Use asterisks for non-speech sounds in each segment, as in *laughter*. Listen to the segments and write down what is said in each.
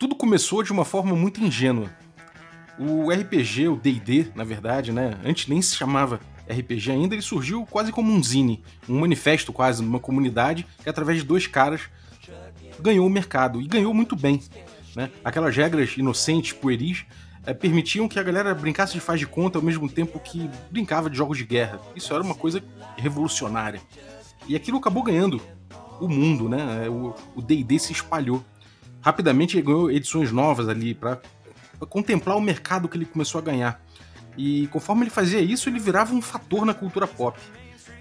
tudo começou de uma forma muito ingênua. O RPG, o D&D, na verdade, né, antes nem se chamava RPG ainda, ele surgiu quase como um zine, um manifesto quase, numa comunidade que através de dois caras ganhou o mercado, e ganhou muito bem. Né? Aquelas regras inocentes, pueris, é, permitiam que a galera brincasse de faz de conta ao mesmo tempo que brincava de jogos de guerra. Isso era uma coisa revolucionária. E aquilo acabou ganhando o mundo, né? O D&D se espalhou. Rapidamente ganhou edições novas ali para contemplar o mercado que ele começou a ganhar. E conforme ele fazia isso, ele virava um fator na cultura pop.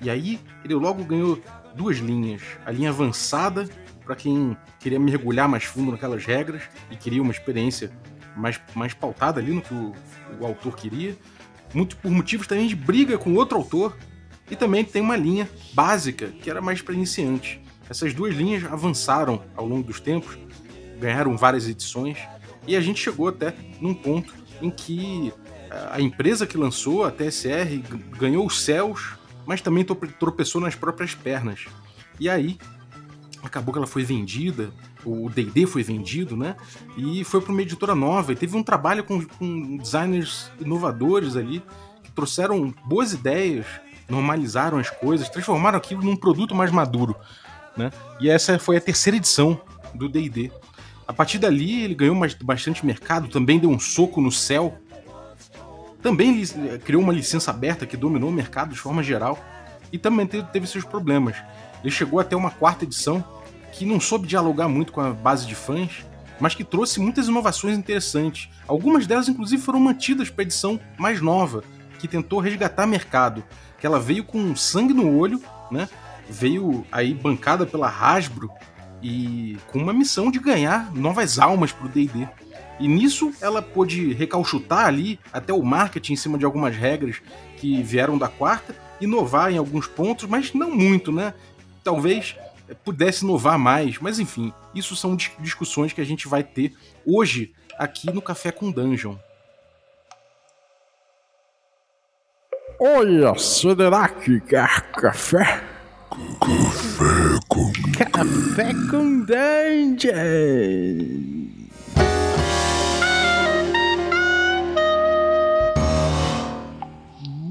E aí ele logo ganhou duas linhas: a linha avançada para quem queria mergulhar mais fundo naquelas regras e queria uma experiência mais, mais pautada ali no que o, o autor queria, muito por motivos também de briga com outro autor, e também tem uma linha básica que era mais para iniciantes. Essas duas linhas avançaram ao longo dos tempos, ganharam várias edições, e a gente chegou até num ponto em que a empresa que lançou, a TSR, ganhou os céus, mas também tropeçou nas próprias pernas. E aí, acabou que ela foi vendida, o D&D foi vendido, né? E foi para uma editora nova e teve um trabalho com, com, designers inovadores ali que trouxeram boas ideias, normalizaram as coisas, transformaram aquilo num produto mais maduro, né? E essa foi a terceira edição do D&D. A partir dali ele ganhou bastante mercado, também deu um soco no céu. Também criou uma licença aberta que dominou o mercado de forma geral e também teve seus problemas. Ele chegou até uma quarta edição que não soube dialogar muito com a base de fãs, mas que trouxe muitas inovações interessantes. Algumas delas, inclusive, foram mantidas para a edição mais nova, que tentou resgatar mercado. Que ela veio com sangue no olho, né? Veio aí bancada pela Hasbro e com uma missão de ganhar novas almas para o D&D. E nisso ela pôde recalchutar ali até o marketing em cima de algumas regras que vieram da quarta, inovar em alguns pontos, mas não muito, né? talvez pudesse inovar mais, mas enfim, isso são discussões que a gente vai ter hoje aqui no Café com Dungeon. Olha, que quer café? Café com Café com Dungeon.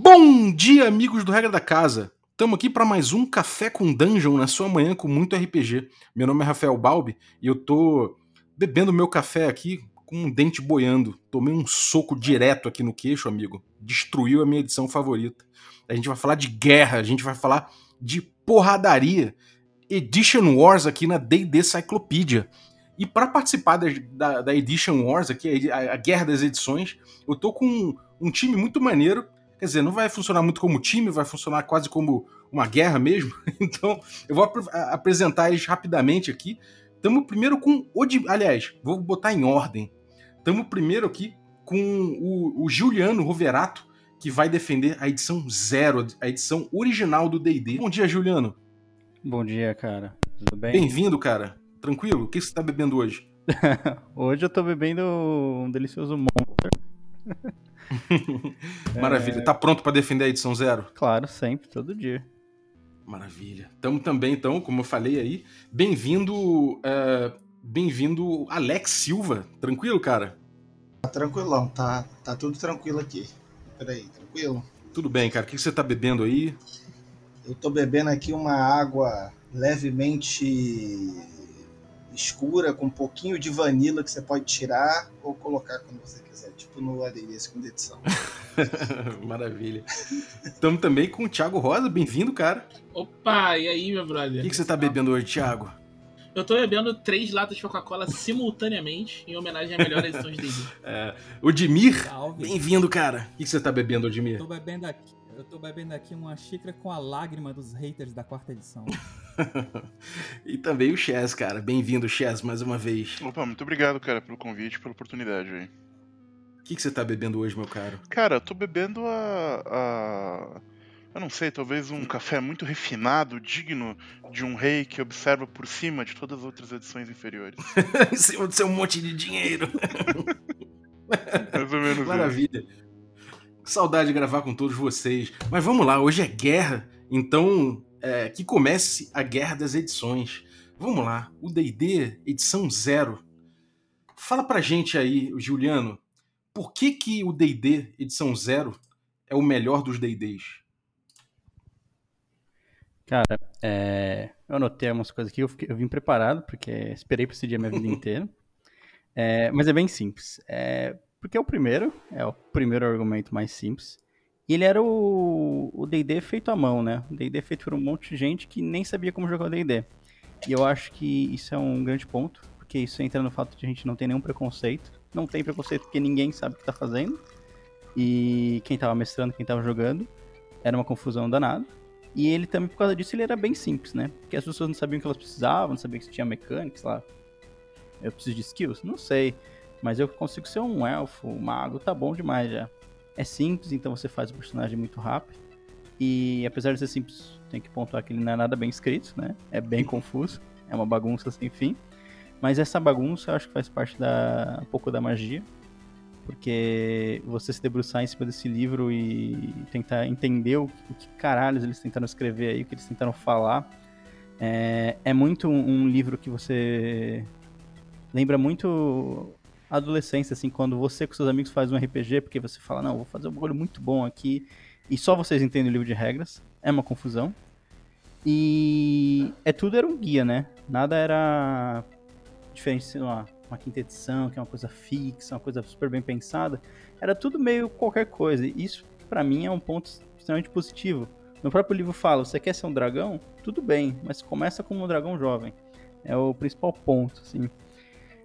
Bom dia, amigos do Regra da Casa. Estamos aqui para mais um Café com Dungeon na sua manhã com muito RPG. Meu nome é Rafael Balbi e eu tô bebendo meu café aqui com um dente boiando. Tomei um soco direto aqui no queixo, amigo. Destruiu a minha edição favorita. A gente vai falar de guerra, a gente vai falar de porradaria. Edition Wars aqui na D&D Cyclopedia. E para participar da, da, da, Edition Wars aqui, a, a, guerra das edições, eu tô com um, um time muito maneiro Quer dizer, não vai funcionar muito como time, vai funcionar quase como uma guerra mesmo. *laughs* Então, eu vou ap apresentar eles rapidamente aqui. Estamos primeiro com o. Aliás, vou botar em ordem. Estamos primeiro aqui com o, o Juliano Roverato, que vai defender a edição zero, a edição original do DD. Bom dia, Juliano. Bom dia, cara. Tudo bem? Bem-vindo, cara. Tranquilo? O que você está bebendo hoje? *laughs* hoje eu estou bebendo um delicioso Monster. *laughs* Maravilha. É... Tá pronto para defender a edição zero? Claro, sempre, todo dia. Maravilha. Estamos também, então, como eu falei aí, bem-vindo, uh, bem-vindo Alex Silva. Tranquilo, cara? Tá tranquilão, tá, tá tudo tranquilo aqui. Peraí, tranquilo? Tudo bem, cara. O que você tá bebendo aí? Eu tô bebendo aqui uma água levemente escura, com um pouquinho de vanila que você pode tirar ou colocar quando você quiser, tipo no ADI, segunda edição. *laughs* Maravilha. Estamos também com o Thiago Rosa, bem-vindo, cara. Opa, e aí, meu brother? O que, que você está bebendo hoje, Thiago? Eu estou bebendo três latas de Coca-Cola simultaneamente, em homenagem à melhor edição de D&D. *laughs* É, Odimir, bem-vindo, cara. O que, você está bebendo, Odimir? Estou bebendo aqui eu tô bebendo aqui uma xícara com a lágrima dos haters da quarta edição. *laughs* e também o Chess, cara. Bem-vindo, Chess, mais uma vez. Opa, muito obrigado, cara, pelo convite, pela oportunidade aí. O que, que você tá bebendo hoje, meu caro? Cara, eu tô bebendo a... a... Eu não sei, talvez um café muito refinado, digno de um rei que observa por cima de todas as outras edições inferiores. *laughs* em cima do seu monte de dinheiro. *laughs* Mais ou menos Maravilha. Isso. Saudade de gravar com todos vocês. Mas vamos lá, hoje é guerra, então é, que comece a guerra das edições. Vamos lá, o DD edição zero Fala pra gente aí, Juliano, por que que o D&D edição zero é o melhor dos D&Ds? Cara, é, eu anotei algumas coisas aqui, eu, fiquei- eu vim preparado, porque esperei pra esse dia minha vida *laughs* inteira. É, mas é bem simples. É, porque é o primeiro, é o primeiro argumento mais simples. E ele era o o D&D feito à mão, né? O D&D feito por um monte de gente que nem sabia como jogar o D&D. E eu acho que isso é um grande ponto, porque isso entra no fato de a gente não ter nenhum preconceito. Não tem preconceito porque ninguém sabe o que tá fazendo. E quem tava mestrando, quem tava jogando, era uma confusão danada. E ele também, por causa disso, ele era bem simples, né? Porque as pessoas não sabiam o que elas precisavam, não sabiam que tinha mecânica, sei lá. Eu preciso de skills? Não sei. Mas eu consigo ser um elfo, um mago, tá bom demais já. É simples, então você faz o personagem muito rápido. E apesar de ser simples, tem que pontuar que ele não é nada bem escrito, né? É bem confuso, é uma bagunça sem fim. Mas essa bagunça eu acho que faz parte da um pouco da magia. Porque você se debruçar em cima desse livro e tentar entender o, o que caralhos eles tentaram escrever aí, o que eles tentaram falar. É, é muito um, um livro que você lembra muito adolescência, assim, quando você com seus amigos faz um RPG, porque você fala, não, vou fazer um bagulho muito bom aqui, e só vocês entendem o livro de regras, é uma confusão. E é tudo era um guia, né? Nada era diferente, sei lá, uma quinta edição, que é uma coisa fixa, uma coisa super bem pensada. Era tudo meio qualquer coisa. E isso, pra mim, é um ponto extremamente positivo. No próprio livro fala, você quer ser um dragão? Tudo bem, mas começa como um dragão jovem. É o principal ponto, assim.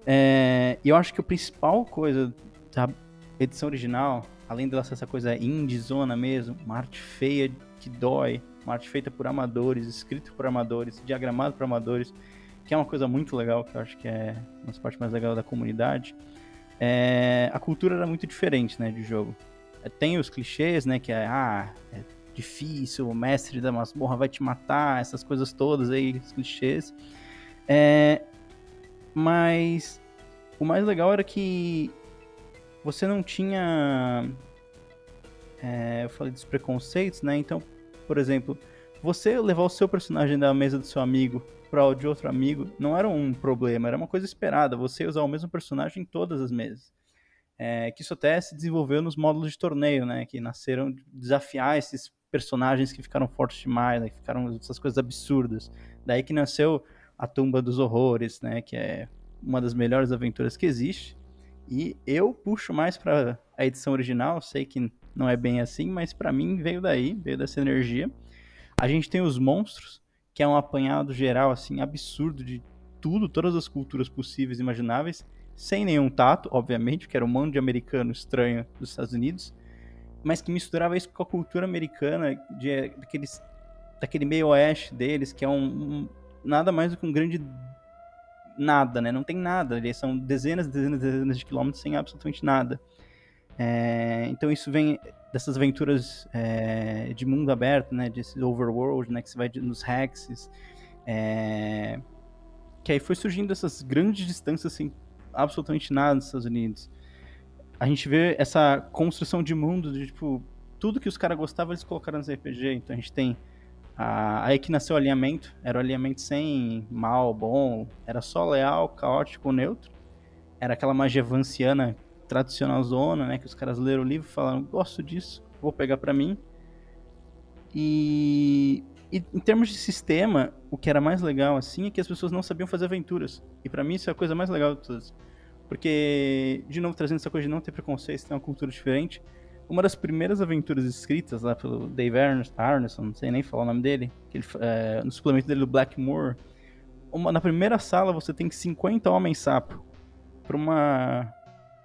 É, e eu acho que a principal coisa da edição original, além dela ser essa coisa indie zona mesmo, uma arte feia que dói, uma arte feita por amadores, escrito por amadores, diagramado por amadores, que é uma coisa muito legal, que eu acho que é uma das partes mais legais da comunidade. É, a cultura era muito diferente, né, de jogo. É, Tem os clichês, né, que é, ah, é difícil, o mestre da masmorra vai te matar, essas coisas todas aí, os clichês. É, mas o mais legal era que você não tinha. é, eu falei dos preconceitos, né? Então, por exemplo, você levar o seu personagem da mesa do seu amigo para o de outro amigo não era um problema, era uma coisa esperada. Você usar o mesmo personagem em todas as mesas. É, que isso até se desenvolveu nos módulos de torneio, né? Que nasceram de desafiar esses personagens que ficaram fortes demais, né, que ficaram essas coisas absurdas. Daí que nasceu a Tumba dos Horrores, né? Que é uma das melhores aventuras que existe. E eu puxo mais para a edição original, sei que não é bem assim, mas para mim veio daí, veio dessa energia. A gente tem os monstros, que é um apanhado geral assim absurdo de tudo, todas as culturas possíveis e imagináveis, sem nenhum tato, obviamente, porque era um monte de americano estranho dos Estados Unidos, mas que misturava isso com a cultura americana de daqueles daquele meio oeste deles, que é um, um nada mais do que um grande nada, né? Não tem nada. Eles são dezenas dezenas dezenas de quilômetros sem absolutamente nada. É, então isso vem dessas aventuras é, de mundo aberto, né? Desses overworld, né? Que você vai nos hexes. é, que aí foi surgindo essas grandes distâncias sem absolutamente nada nos Estados Unidos. A gente vê essa construção de mundo de, tipo, tudo que os caras gostavam eles colocaram nos RPG. Então a gente tem a- aí que nasceu o alinhamento, era o alinhamento sem mal, bom, era só leal, caótico, neutro. Era aquela magia vanciana tradicional zona, né, que os caras leram o livro e falaram, gosto disso, vou pegar pra mim. E, e em termos de sistema, o que era mais legal assim é que as pessoas não sabiam fazer aventuras. E pra mim isso é a coisa mais legal de todas. Porque, de novo, trazendo essa coisa de não ter preconceito, ter uma cultura diferente, uma das primeiras aventuras escritas lá pelo Dave Arnes- Arneson, não sei nem falar o nome dele, ele, é, no suplemento dele do Blackmore, uma, na primeira sala você tem 50 homens sapo para uma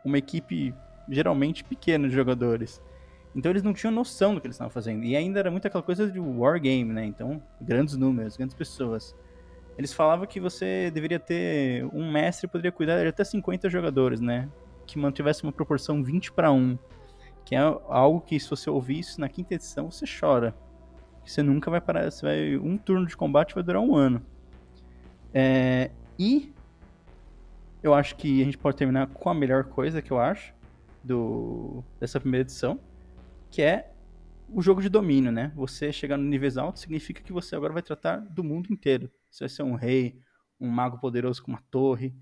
uma equipe geralmente pequena de jogadores. Então eles não tinham noção do que eles estavam fazendo. E ainda era muito aquela coisa de wargame, né? Então, grandes números, grandes pessoas. Eles falavam que você deveria ter um mestre poderia cuidar de até 50 jogadores, né? Que mantivesse uma proporção 20 para 1 que é algo que se você ouvir isso na quinta edição, você chora. Você nunca vai parar, você vai um turno de combate vai durar um ano. É, e eu acho que a gente pode terminar com a melhor coisa que eu acho do dessa primeira edição, que é o jogo de domínio, né? Você chegar no níveis altos significa que você agora vai tratar do mundo inteiro. Você vai ser um rei, um mago poderoso com uma torre.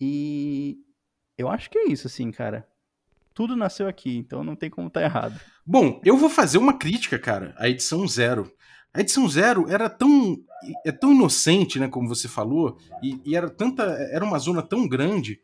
E eu acho que é isso, assim, cara. Tudo nasceu aqui, então não tem como estar tá errado. Bom, eu vou fazer uma crítica, cara, à edição zero. A edição zero era tão é tão inocente, né, como você falou, e, e, era tanta era uma zona tão grande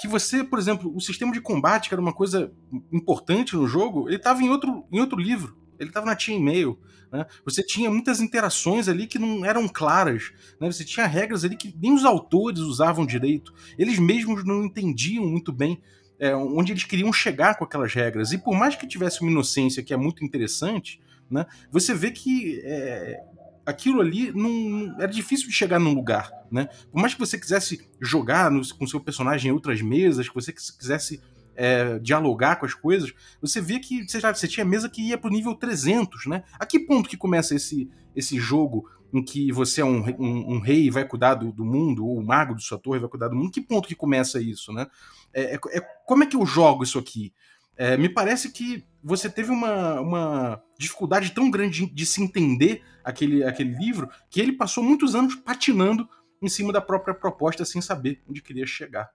que você, por exemplo, o sistema de combate, que era uma coisa importante no jogo, ele estava em outro, em outro livro. Ele estava na Chainmail. Né? Você tinha muitas interações ali que não eram claras. Né? Você tinha regras ali que nem os autores usavam direito. Eles mesmos não entendiam muito bem é, onde eles queriam chegar com aquelas regras. E por mais que tivesse uma inocência que é muito interessante, né, você vê que é, aquilo ali não era difícil de chegar num lugar, né? Por mais que você quisesse jogar no, com seu personagem em outras mesas, que você quisesse é, dialogar com as coisas, você via que você, já, você tinha mesa que ia pro nível 300, né? A que ponto que começa esse, esse jogo em que você é um, um, um rei e vai cuidar do, do, mundo, ou o mago de sua torre vai cuidar do mundo? Que ponto que começa isso, né? É, é, é como é que eu jogo isso aqui? É, me parece que você teve uma, uma dificuldade tão grande de, se entender aquele, aquele livro que ele passou muitos anos patinando em cima da própria proposta sem saber onde queria chegar.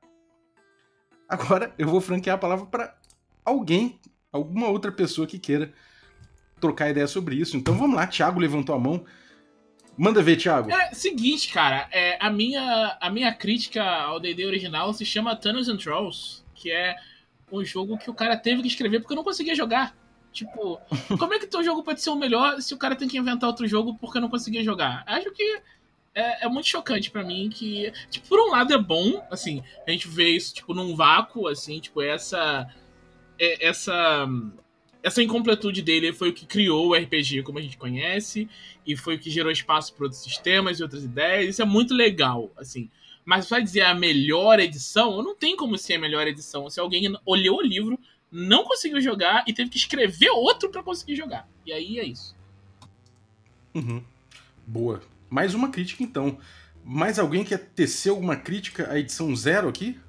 Agora eu vou franquear a palavra para alguém, alguma outra pessoa que queira trocar ideia sobre isso. Então vamos lá, Thiago levantou a mão. Manda ver, Thiago. É seguinte, cara, é, a, minha, a minha crítica ao D&D original se chama Tunnels and Trolls, que é um jogo que o cara teve que escrever porque eu não conseguia jogar. Tipo, *laughs* como é que teu jogo pode ser o melhor se o cara tem que inventar outro jogo porque eu não conseguia jogar? Acho que é, é muito chocante para mim que, tipo, por um lado é bom, assim, a gente vê isso, tipo, num vácuo, assim, tipo, essa... É, essa essa incompletude dele foi o que criou o RPG como a gente conhece e foi o que gerou espaço para outros sistemas e outras ideias. Isso é muito legal, assim. Mas vai dizer a melhor edição, não tem como ser a melhor edição se alguém olhou o livro, não conseguiu jogar e teve que escrever outro para conseguir jogar. E aí é isso. Uhum. Boa. Mais uma crítica, então. Mais alguém quer tecer alguma crítica à edição zero aqui?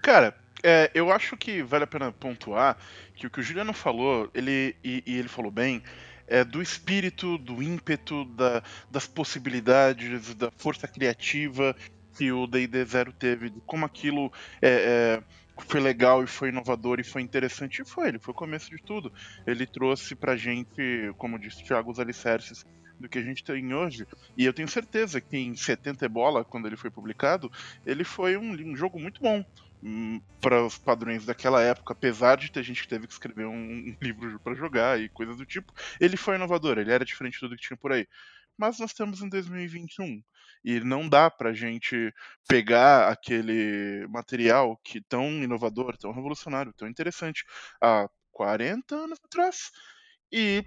Cara, é, eu acho que vale a pena pontuar que o que o Juliano falou, ele e, e ele falou bem, é do espírito, do ímpeto, da, das possibilidades, da força criativa que o D&D Zero teve, de como aquilo é, é, foi legal e foi inovador e foi interessante, e foi, ele foi o começo de tudo. Ele trouxe pra gente, como disse o Thiago, os alicerces do que a gente tem hoje. E eu tenho certeza que em 70 bola, quando ele foi publicado, ele foi um, um jogo muito bom para os padrões daquela época, apesar de ter gente que teve que escrever um, um livro para jogar e coisas do tipo, ele foi inovador, ele era diferente de tudo que tinha por aí. Mas nós estamos em 2021 e não dá pra gente pegar aquele material que tão inovador, tão revolucionário, tão interessante há 40 anos atrás e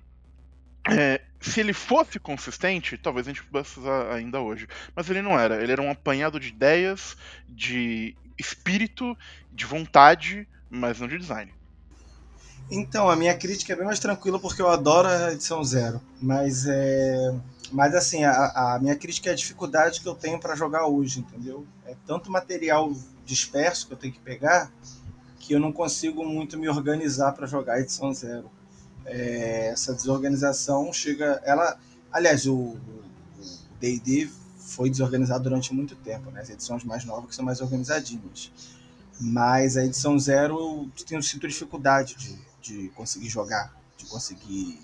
é, se ele fosse consistente, talvez a gente pudesse usar ainda hoje. Mas ele não era. Ele era um apanhado de ideias, de espírito, de vontade, mas não de design. Então, a minha crítica é bem mais tranquila porque eu adoro a edição zero. Mas é. Mas assim, a, a minha crítica é a dificuldade que eu tenho para jogar hoje, entendeu? É tanto material disperso que eu tenho que pegar que eu não consigo muito me organizar para jogar a edição zero é, essa desorganização chega. Ela, aliás, o D&D foi desorganizado durante muito tempo, né? As edições mais novas que são mais organizadinhas. Mas a edição zero tem sinto dificuldade de, de conseguir jogar, de conseguir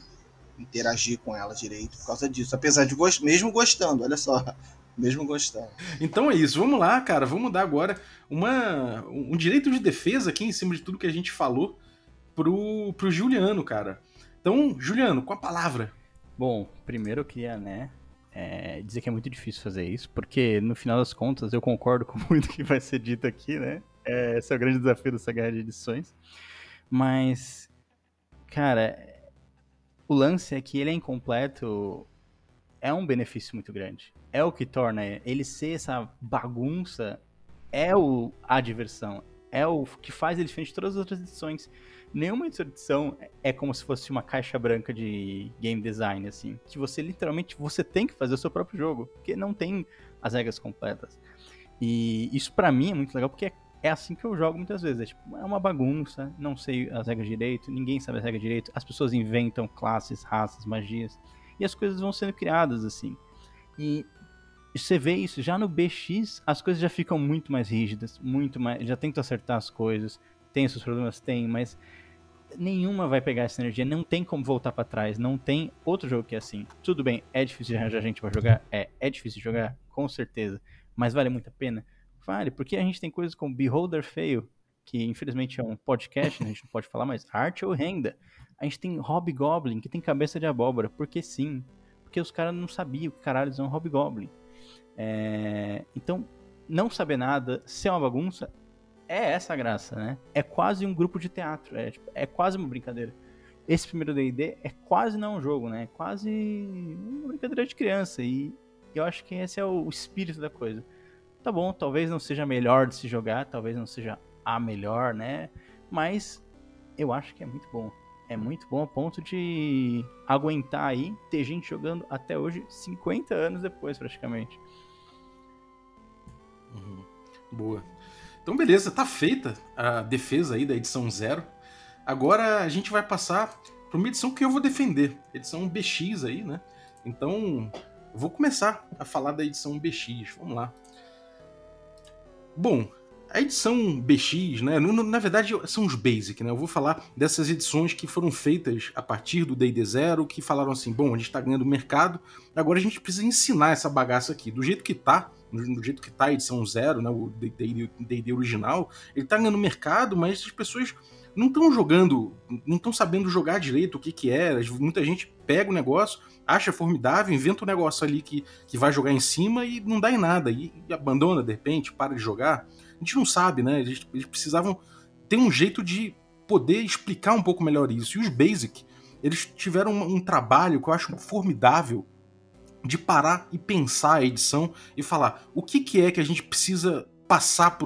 interagir com ela direito por causa disso. Apesar de gost... mesmo gostando, olha só, *laughs* mesmo gostando. Então é isso, vamos lá, cara, vamos dar agora uma, um direito de defesa aqui em cima de tudo que a gente falou pro, pro Juliano, cara. Então, Juliano, com a palavra. Bom, primeiro eu queria, né, é, dizer que é muito difícil fazer isso, porque no final das contas eu concordo com *laughs* muito que vai ser dito aqui, né? É, esse é o grande desafio dessa guerra de edições. Mas, cara, o lance é que ele é incompleto é um benefício muito grande. É o que torna ele ser essa bagunça, é o, a diversão, é o que faz ele diferente de todas as outras edições nenhuma edição é como se fosse uma caixa branca de game design, assim. Que você literalmente você tem que fazer o seu próprio jogo, porque não tem as regras completas. E isso para mim é muito legal, porque é, assim que eu jogo muitas vezes. É, tipo, é uma bagunça, não sei as regras direito, ninguém sabe as regras direito, as pessoas inventam classes, raças, magias, e as coisas vão sendo criadas assim. E você vê isso, já no BX as coisas já ficam muito mais rígidas, muito mais. Já tento acertar as coisas, tem seus problemas? Tem, mas nenhuma vai pegar essa energia, não tem como voltar para trás, não tem outro jogo que é assim. Tudo bem, é difícil de arranjar gente para jogar? É, é difícil de jogar, com certeza, mas vale muito a pena? Vale, porque a gente tem coisas como Beholder Fail, que infelizmente é um podcast, né, a gente não pode falar, mas arte ou renda. A gente tem Hobgoblin, que tem cabeça de abóbora, porque sim, porque os caras não sabiam que caralho é um Hobgoblin. É... Então, não saber nada, ser uma bagunça, é essa a graça, né? É quase um grupo de teatro, é, tipo, é quase uma brincadeira. Esse primeiro D&D é quase não um jogo, né? É quase uma brincadeira de criança e eu acho que esse é o espírito da coisa. Tá bom, talvez não seja melhor de se jogar, talvez não seja a melhor, né? Mas eu acho que é muito bom. É muito bom a ponto de aguentar aí, ter gente jogando até hoje, 50 anos depois, praticamente. Uhum. Boa. Então, beleza, tá feita a defesa aí da edição zero. Agora a gente vai passar para uma edição que eu vou defender, edição BX aí, né? Então, vou começar a falar da edição BX. Vamos lá. Bom, a edição BX, né? Na verdade, são os Basic, né? Eu vou falar dessas edições que foram feitas a partir do DD Zero, que falaram assim: bom, a gente tá ganhando mercado, agora a gente precisa ensinar essa bagaça aqui. Do jeito que tá, do jeito que tá a edição zero, né? O DD original, ele tá ganhando mercado, mas as pessoas não estão jogando, não estão sabendo jogar direito o que que é. Muita gente pega o negócio, acha formidável, inventa um negócio ali que, que vai jogar em cima e não dá em nada, e, e abandona de repente, para de jogar a gente não sabe, né? Eles, eles precisavam ter um jeito de poder explicar um pouco melhor isso. E os Basic, eles tiveram um, um trabalho que eu acho formidável de parar e pensar a edição e falar o que, que é que a gente precisa passar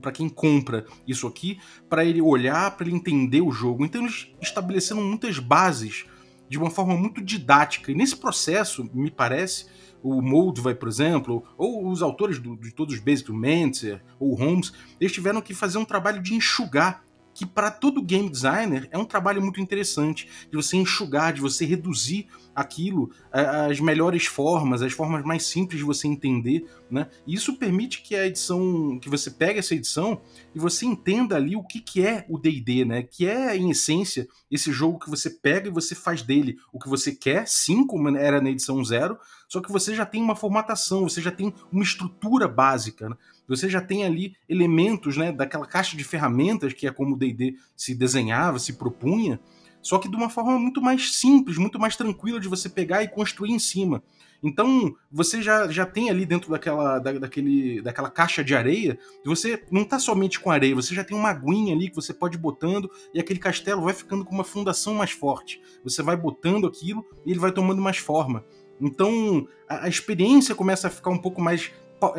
para quem compra isso aqui, para ele olhar, para ele entender o jogo. Então eles estabeleceram muitas bases de uma forma muito didática. E nesse processo, me parece, o Moldvay, por exemplo, ou os autores do, de todos os Basic, o Mentzer ou o Holmes, eles tiveram que fazer um trabalho de enxugar que para todo game designer é um trabalho muito interessante de você enxugar, de você reduzir aquilo às melhores formas, as formas mais simples de você entender, né? E isso permite que a edição, que você pegue essa edição e você entenda ali o que, que é o D&D, né? Que é em essência esse jogo que você pega e você faz dele o que você quer, sim, como era na edição zero, só que você já tem uma formatação, você já tem uma estrutura básica, né? Você já tem ali elementos né, daquela caixa de ferramentas que é como o D&D se desenhava, se propunha, só que de uma forma muito mais simples, muito mais tranquila de você pegar e construir em cima. Então, você já, já tem ali dentro daquela, da, daquele, daquela caixa de areia, você não está somente com areia, você já tem uma aguinha ali que você pode ir botando e aquele castelo vai ficando com uma fundação mais forte. Você vai botando aquilo e ele vai tomando mais forma. Então, a, a experiência começa a ficar um pouco mais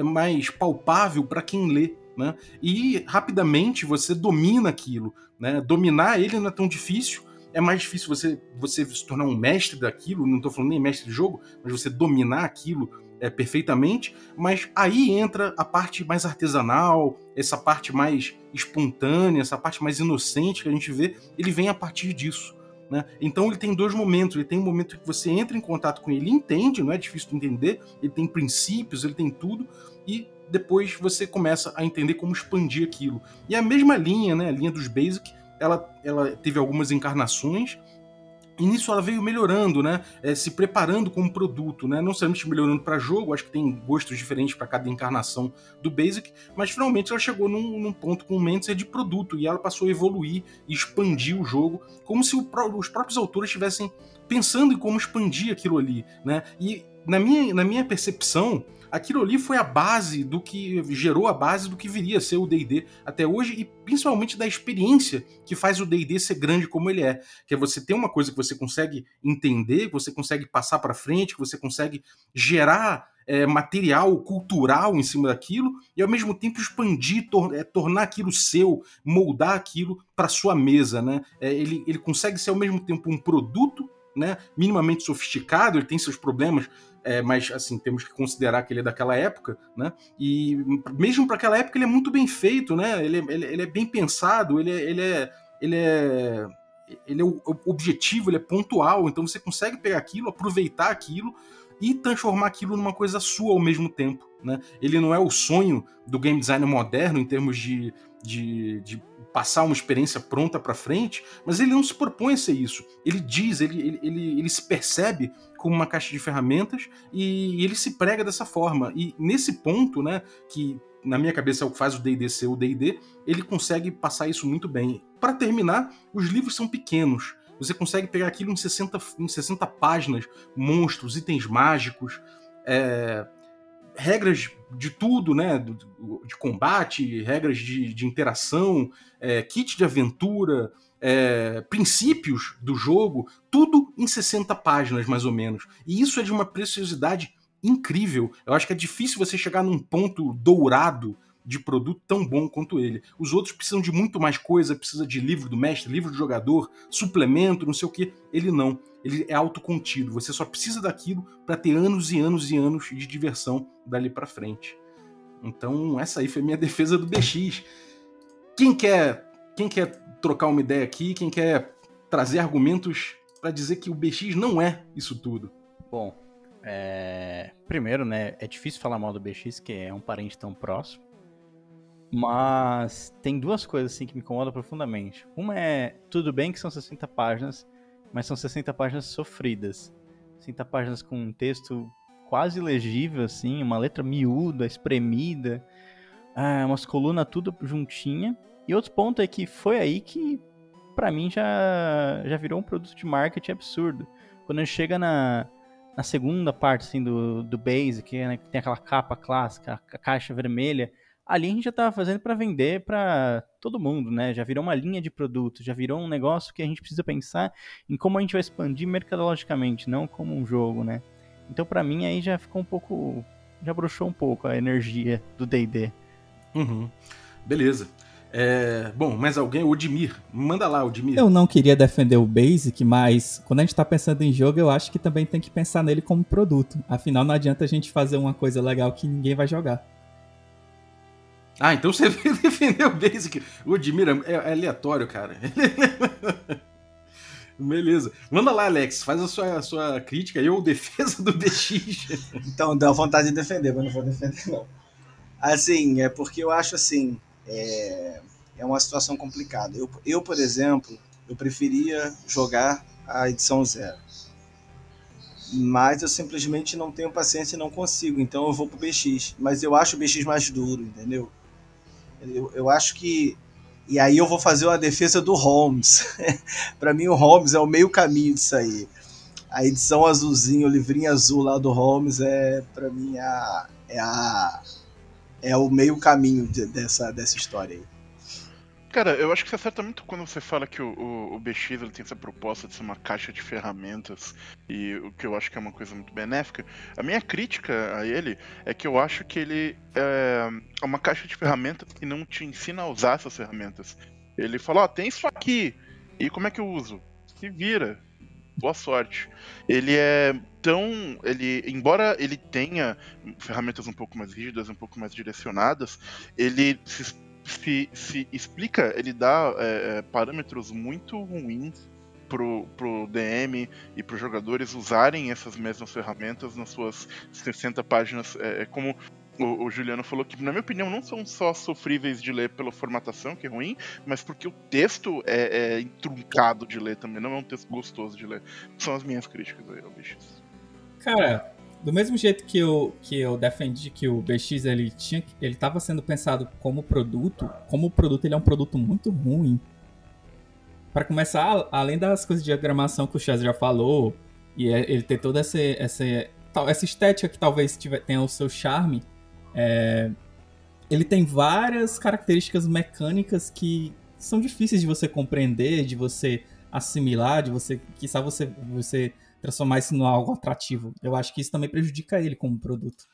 mais palpável para quem lê. Né? E rapidamente você domina aquilo. Né? Dominar ele não é tão difícil. É mais difícil você, você se tornar um mestre daquilo, não estou falando nem mestre de jogo, mas você dominar aquilo é, perfeitamente. Mas aí entra a parte mais artesanal, essa parte mais espontânea, essa parte mais inocente que a gente vê, ele vem a partir disso. Né? Então ele tem dois momentos. Ele tem um momento que você entra em contato com ele, entende, não é difícil de entender, ele tem princípios, ele tem tudo, e depois você começa a entender como expandir aquilo. E a mesma linha, né, a linha dos Basic, ela, ela teve algumas encarnações, e nisso ela veio melhorando, né? É, se preparando como produto, né? Não somente melhorando para jogo, acho que tem gostos diferentes para cada encarnação do Basic, mas finalmente ela chegou num, num ponto com o Mentzer de produto e ela passou a evoluir e expandir o jogo, como se o, os próprios autores estivessem pensando em como expandir aquilo ali, né? E na minha, na minha percepção, aquilo ali foi a base do que gerou a base do que viria a ser o D&D até hoje e principalmente da experiência que faz o D&D ser grande como ele é, que é você ter uma coisa que você consegue entender, que você consegue passar para frente, que você consegue gerar é, material cultural em cima daquilo e ao mesmo tempo expandir, tor é, tornar aquilo seu, moldar aquilo para sua mesa, né? É, ele, ele consegue ser ao mesmo tempo um produto, né? Minimamente sofisticado, ele tem seus problemas é, mas assim temos que considerar que ele é daquela época, né? E mesmo para aquela época ele é muito bem feito, né? Ele, ele, ele é bem pensado, ele, é, ele é ele é ele é objetivo, ele é pontual, então você consegue pegar aquilo, aproveitar aquilo e transformar aquilo numa coisa sua ao mesmo tempo. Né? Ele não é o sonho do game design moderno em termos de, de, de passar uma experiência pronta para frente, mas ele não se propõe a ser isso. Ele diz, ele, ele, ele, ele se percebe como uma caixa de ferramentas e, e ele se prega dessa forma. E nesse ponto, né, que na minha cabeça é o que faz o D&D ser o D&D, ele consegue passar isso muito bem. Para terminar, os livros são pequenos. Você consegue pegar aquilo em 60, em 60 páginas, monstros, itens mágicos, é, regras de tudo, né? De combate, regras de, de interação, é, kit de aventura, é, princípios do jogo, tudo em 60 páginas, mais ou menos. E isso é de uma preciosidade incrível. Eu acho que é difícil você chegar num ponto dourado de produto tão bom quanto ele. Os outros precisam de muito mais coisa, precisa de livro do mestre, livro do jogador, suplemento, não sei o que. Ele não. Ele é autocontido. Você só precisa daquilo para ter anos e anos e anos de diversão dali para frente. Então, essa aí foi minha *laughs* defesa do BX. Quem quer, quem quer trocar uma ideia aqui, quem quer trazer argumentos para dizer que o BX não é isso tudo? Bom, é... primeiro, né, é difícil falar mal do BX, que é um parente tão próximo. Mas tem duas coisas assim que me incomodam profundamente. Uma é, tudo bem que são 60 páginas, mas são 60 páginas sofridas. 60 páginas com um texto quase legível, assim, uma letra miúda, espremida, ah, umas colunas tudo juntinha. E outro ponto é que foi aí que, para mim, já, já virou um produto de marketing absurdo. Quando chega na, na segunda parte, assim, do, do Basic, né, que tem aquela capa clássica, a caixa vermelha, ali a gente já estava fazendo para vender para todo mundo, né? Já virou uma linha de produto, já virou um negócio que a gente precisa pensar em como a gente vai expandir mercadologicamente, não como um jogo, né? Então para mim aí já ficou um pouco, já broxou um pouco a energia do D&D. Uhum. Beleza. É, bom, mais alguém? O Odimir. Manda lá, Odimir. Eu não queria defender o Basic, mas quando a gente tá pensando em jogo, eu acho que também tem que pensar nele como produto. Afinal, não adianta a gente fazer uma coisa legal que ninguém vai jogar. Ah, então você *laughs* defendeu o Basic. O Admira é, é aleatório, cara. *laughs* Beleza. Manda lá, Alex. Faz a sua, a sua crítica aí ou defesa do BX. *laughs* Então, dá vontade de defender, mas não vou defender, não. Assim, é porque eu acho assim. É, é uma situação complicada. Eu, eu, por exemplo, eu preferia jogar a edição zero. Mas eu simplesmente não tenho paciência e não consigo. Então eu vou pro BX. Mas eu acho o BX mais duro, entendeu? Eu, eu acho que. E aí eu vou fazer uma defesa do Holmes. *laughs* para mim, o Holmes é o meio caminho disso aí. A edição azulzinha, o livrinho azul lá do Holmes é, para mim, a, é, a, é o meio caminho de, dessa, dessa história aí. Cara, eu acho que você acerta muito quando você fala que o, o, o, BX ele tem essa proposta de ser uma caixa de ferramentas e o que eu acho que é uma coisa muito benéfica. A minha crítica a ele é que eu acho que ele é uma caixa de ferramentas que não te ensina a usar essas ferramentas. Ele fala, ó, oh, tem isso aqui, e como é que eu uso? Se vira, boa sorte. Ele é tão. Ele, embora ele tenha ferramentas um pouco mais rígidas, um pouco mais direcionadas, ele se se, se explica, ele dá é, é parâmetros muito ruins pro, pro DM e para os jogadores usarem essas mesmas ferramentas nas suas 60 páginas. É, é como o, o, Juliano falou que, na minha opinião, não são só sofríveis de ler pela formatação, que é ruim, mas porque o texto é, é de ler também, não é um texto gostoso de ler. São as minhas críticas aí ao bichos. Cara, do mesmo jeito que eu, que eu defendi que o BX ele tinha ele estava sendo pensado como produto, como produto ele é um produto muito ruim. Para começar, além das coisas de diagramação que o Chaz já falou, e é, ele ter toda essa, essa, essa estética que talvez tenha o seu charme, é, ele tem várias características mecânicas que são difíceis de você compreender, de você assimilar, de você, quizá você, você transformar isso em algo atrativo. Eu acho que isso também prejudica ele como produto.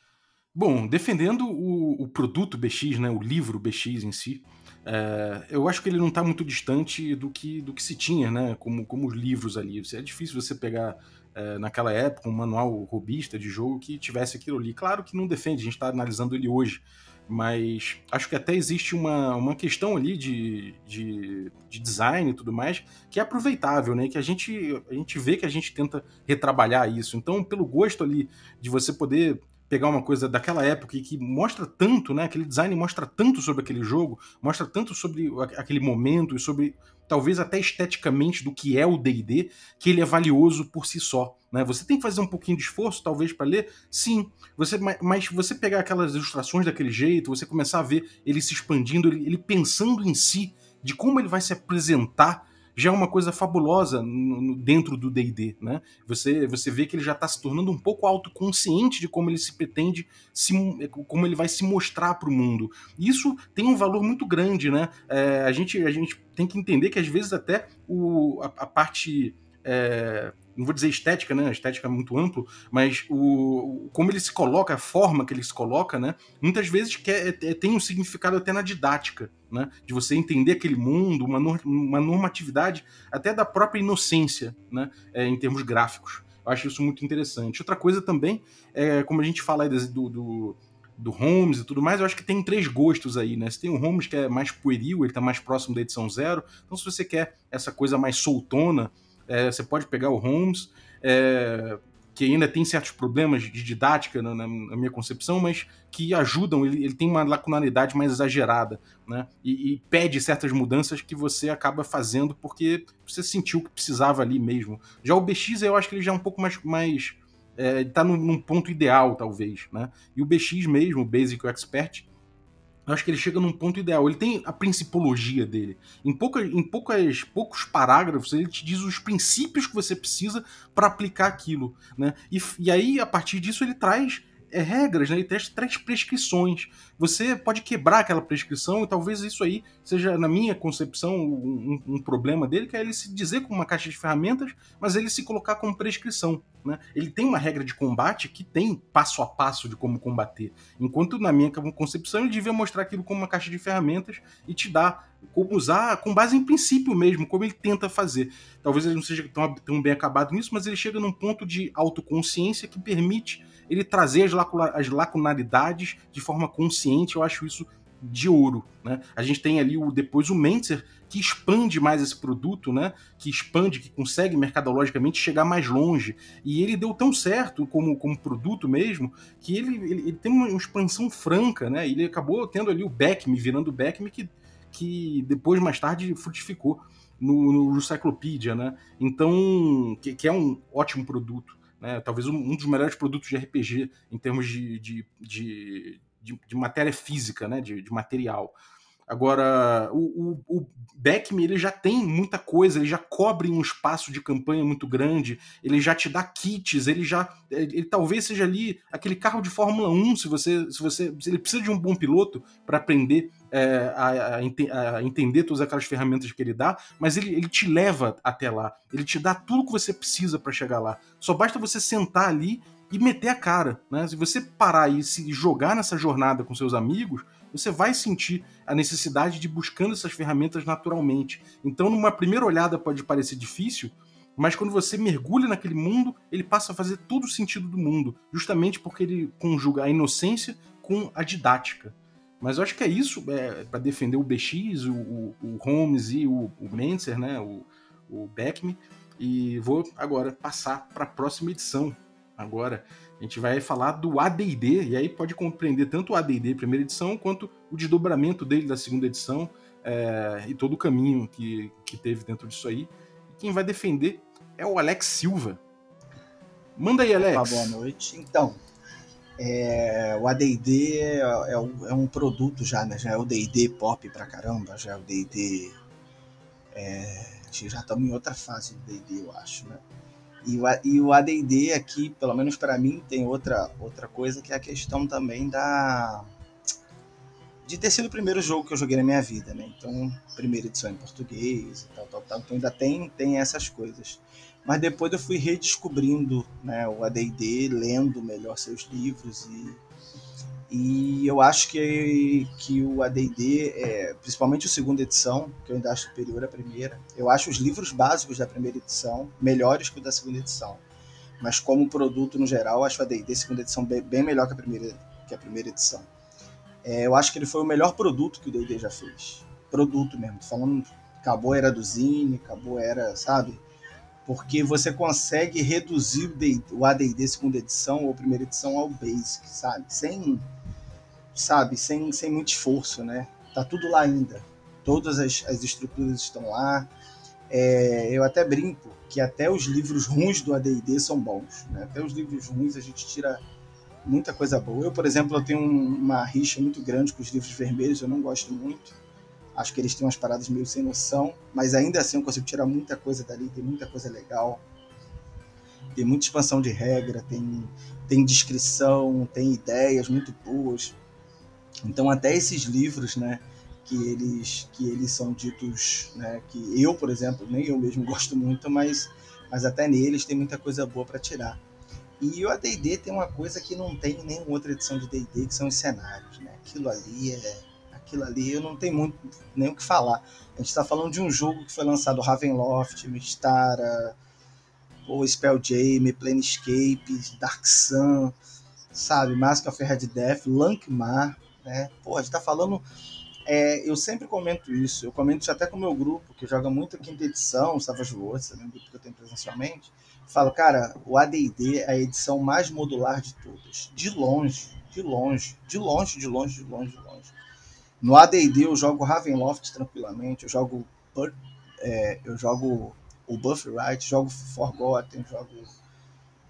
Bom, defendendo o, o produto BX, né, o livro BX em si, é, eu acho que ele não está muito distante do que, do que se tinha, né, como, como os livros ali. É difícil você pegar é, naquela época um manual robista de jogo que tivesse aquilo ali. Claro que não defende, a gente está analisando ele hoje, Mas acho que até existe uma, uma questão ali de, de, de design e tudo mais que é aproveitável, né? Que a gente, a gente vê que a gente tenta retrabalhar isso. Então, pelo gosto ali de você poder pegar uma coisa daquela época e que mostra tanto, né? Aquele design mostra tanto sobre aquele jogo, mostra tanto sobre aquele momento e sobre talvez até esteticamente do que é o D&D, que ele é valioso por si só. Né? Você tem que fazer um pouquinho de esforço, talvez, para ler, sim. Você, mas você pegar aquelas ilustrações daquele jeito, você começar a ver ele se expandindo, ele, ele pensando em si, de como ele vai se apresentar já é uma coisa fabulosa no, dentro do D&D, né? Você, você vê que ele já está se tornando um pouco autoconsciente de como ele se pretende, se, como ele vai se mostrar para o mundo. Isso tem um valor muito grande, né? É, a, gente, a gente tem que entender que às vezes até o, a, a parte... É, não vou dizer estética, né? A estética é muito amplo, mas o, como ele se coloca, a forma que ele se coloca, né? Muitas vezes quer, é, tem um significado até na didática, né? De você entender aquele mundo, uma, uma normatividade até da própria inocência, né? É, em termos gráficos. Eu acho isso muito interessante. Outra coisa também, é, como a gente fala aí do, do do Holmes e tudo mais, eu acho que tem três gostos aí, né? Você tem o Holmes que é mais pueril, ele tá mais próximo da edição zero. Então, se você quer essa coisa mais soltona, é, você pode pegar o Holmes, é, que ainda tem certos problemas de didática na, na, minha concepção, mas que ajudam, ele, ele tem uma lacunaridade mais exagerada, né? E, e, pede certas mudanças que você acaba fazendo porque você sentiu que precisava ali mesmo. Já o BX, eu acho que ele já é um pouco mais. mais é, tá num, num ponto ideal, talvez, né? E o BX mesmo, o Basic Expert, eu acho que ele chega num ponto ideal. Ele tem a principologia dele. Em, pouca, em poucas, poucos parágrafos, ele te diz os princípios que você precisa para aplicar aquilo. Né? E, e aí, a partir disso, ele traz é, regras, né? ele traz, prescrições. Você pode quebrar aquela prescrição e talvez isso aí seja, na minha concepção, um, um, problema dele, que é ele se dizer com uma caixa de ferramentas, mas ele se colocar como prescrição. Né? Ele tem uma regra de combate que tem passo a passo de como combater. Enquanto, na minha concepção, ele devia mostrar aquilo como uma caixa de ferramentas e te dar como usar com base em princípio mesmo, como ele tenta fazer. Talvez ele não seja tão, tão bem acabado nisso, mas ele chega num ponto de autoconsciência que permite ele trazer as, as lacunaridades de forma consciente. Eu acho isso de ouro, né? A gente tem ali o depois o Mentzer que expande mais esse produto, né? Que expande, que consegue mercadologicamente chegar mais longe. E ele deu tão certo como, como produto mesmo que ele, ele, ele tem uma expansão franca, né? Ele acabou tendo ali o Beckme, virando o Beckme que, que depois mais tarde frutificou no, no né? Então, que, que é um ótimo produto. Né? Talvez um, dos melhores produtos de RPG em termos de, de, de, de, de matéria física, né? de, de material. Agora, o, o, o Beckme, ele já tem muita coisa, ele já cobre um espaço de campanha muito grande, ele já te dá kits, ele já. Ele, ele talvez seja ali aquele carro de Fórmula 1, se você. Se você ele precisa de um bom piloto para aprender é, a, a, a, entender todas aquelas ferramentas que ele dá, mas ele, ele te leva até lá. Ele te dá tudo que você precisa para chegar lá. Só basta você sentar ali e meter a cara. Né? Se você parar e se jogar nessa jornada com seus amigos, você vai sentir a necessidade de ir buscando essas ferramentas naturalmente. Então, numa primeira olhada pode parecer difícil, mas quando você mergulha naquele mundo, ele passa a fazer todo o sentido do mundo, justamente porque ele conjuga a inocência com a didática. Mas eu acho que é isso é, para defender o BX, o, o, o Holmes e o, o Mentzer, né, o, o Beckme. E vou agora passar para a próxima edição. Agora, a gente vai falar do AD&D, e aí pode compreender tanto o AD&D primeira edição, quanto o desdobramento dele da segunda edição, é, e todo o caminho que, que teve dentro disso aí. E quem vai defender é o Alex Silva. Manda aí, Alex. Opa, boa noite. Então, é, o AD&D é, é, um, é, um produto já, né? Já é o D&D pop pra caramba, já é o D&D... É, já estamos em outra fase do D&D, eu acho, né? E o, e o AD&D aqui, pelo menos para mim, tem outra, outra coisa que é a questão também da de ter sido o primeiro jogo que eu joguei na minha vida, né? Então, primeira edição em português e tal, tal, tal. Então ainda tem, tem essas coisas. Mas depois eu fui redescobrindo né, o AD&D, lendo melhor seus livros e e eu acho que, que o AD&D, é, principalmente a segunda edição, que eu ainda acho superior à primeira, eu acho os livros básicos da primeira edição melhores que o da segunda edição. Mas como produto no geral, acho o AD&D segunda edição bem, bem melhor que a primeira, que a primeira edição. É, eu acho que ele foi o melhor produto que o D&D já fez. Produto mesmo. Falando, acabou a era do Zine, acabou a era, sabe? Porque você consegue reduzir o, o AD&D segunda edição ou primeira edição ao basic, sabe? Sem, sabe? Sem, sem muito esforço, né? Tá tudo lá ainda. Todas as, as estruturas estão lá. É, eu até brinco que até os livros ruins do AD&D são bons, né? Até os livros ruins a gente tira muita coisa boa. Eu, por exemplo, eu tenho um- uma rixa muito grande com os livros vermelhos, eu não gosto muito. Acho que eles têm umas paradas meio sem noção, mas ainda assim eu consigo tirar muita coisa dali, tem muita coisa legal. Tem muita expansão de regra, tem, tem descrição, tem ideias muito boas. Então até esses livros, né, que eles que eles são ditos, né, que eu, por exemplo, nem eu mesmo *laughs* gosto muito, mas mas até neles tem muita coisa boa para tirar. E o AD&D tem uma coisa que não tem em nenhuma outra edição de D&D, que são os cenários, né? Aquilo ali é... Aquilo ali eu não tenho muito nem o que falar. A gente está falando de um jogo que foi lançado Ravenloft, Mistara, o Spelljammer, Planescape, Dark Sun, sabe? Mask of Red Death, Lankmar, né? Pô, a gente tá falando... é, eu sempre comento isso, eu comento isso até com o meu grupo, que joga muito quinta edição, Savage Worlds, também um grupo que eu tenho presencialmente, falo, cara, o AD&D é a edição mais modular de todas. De longe, de longe, de longe, de longe, de longe, de longe. No AD&D eu jogo Ravenloft tranquilamente, eu jogo é, eu jogo o Buffright, jogo Forgotten, jogo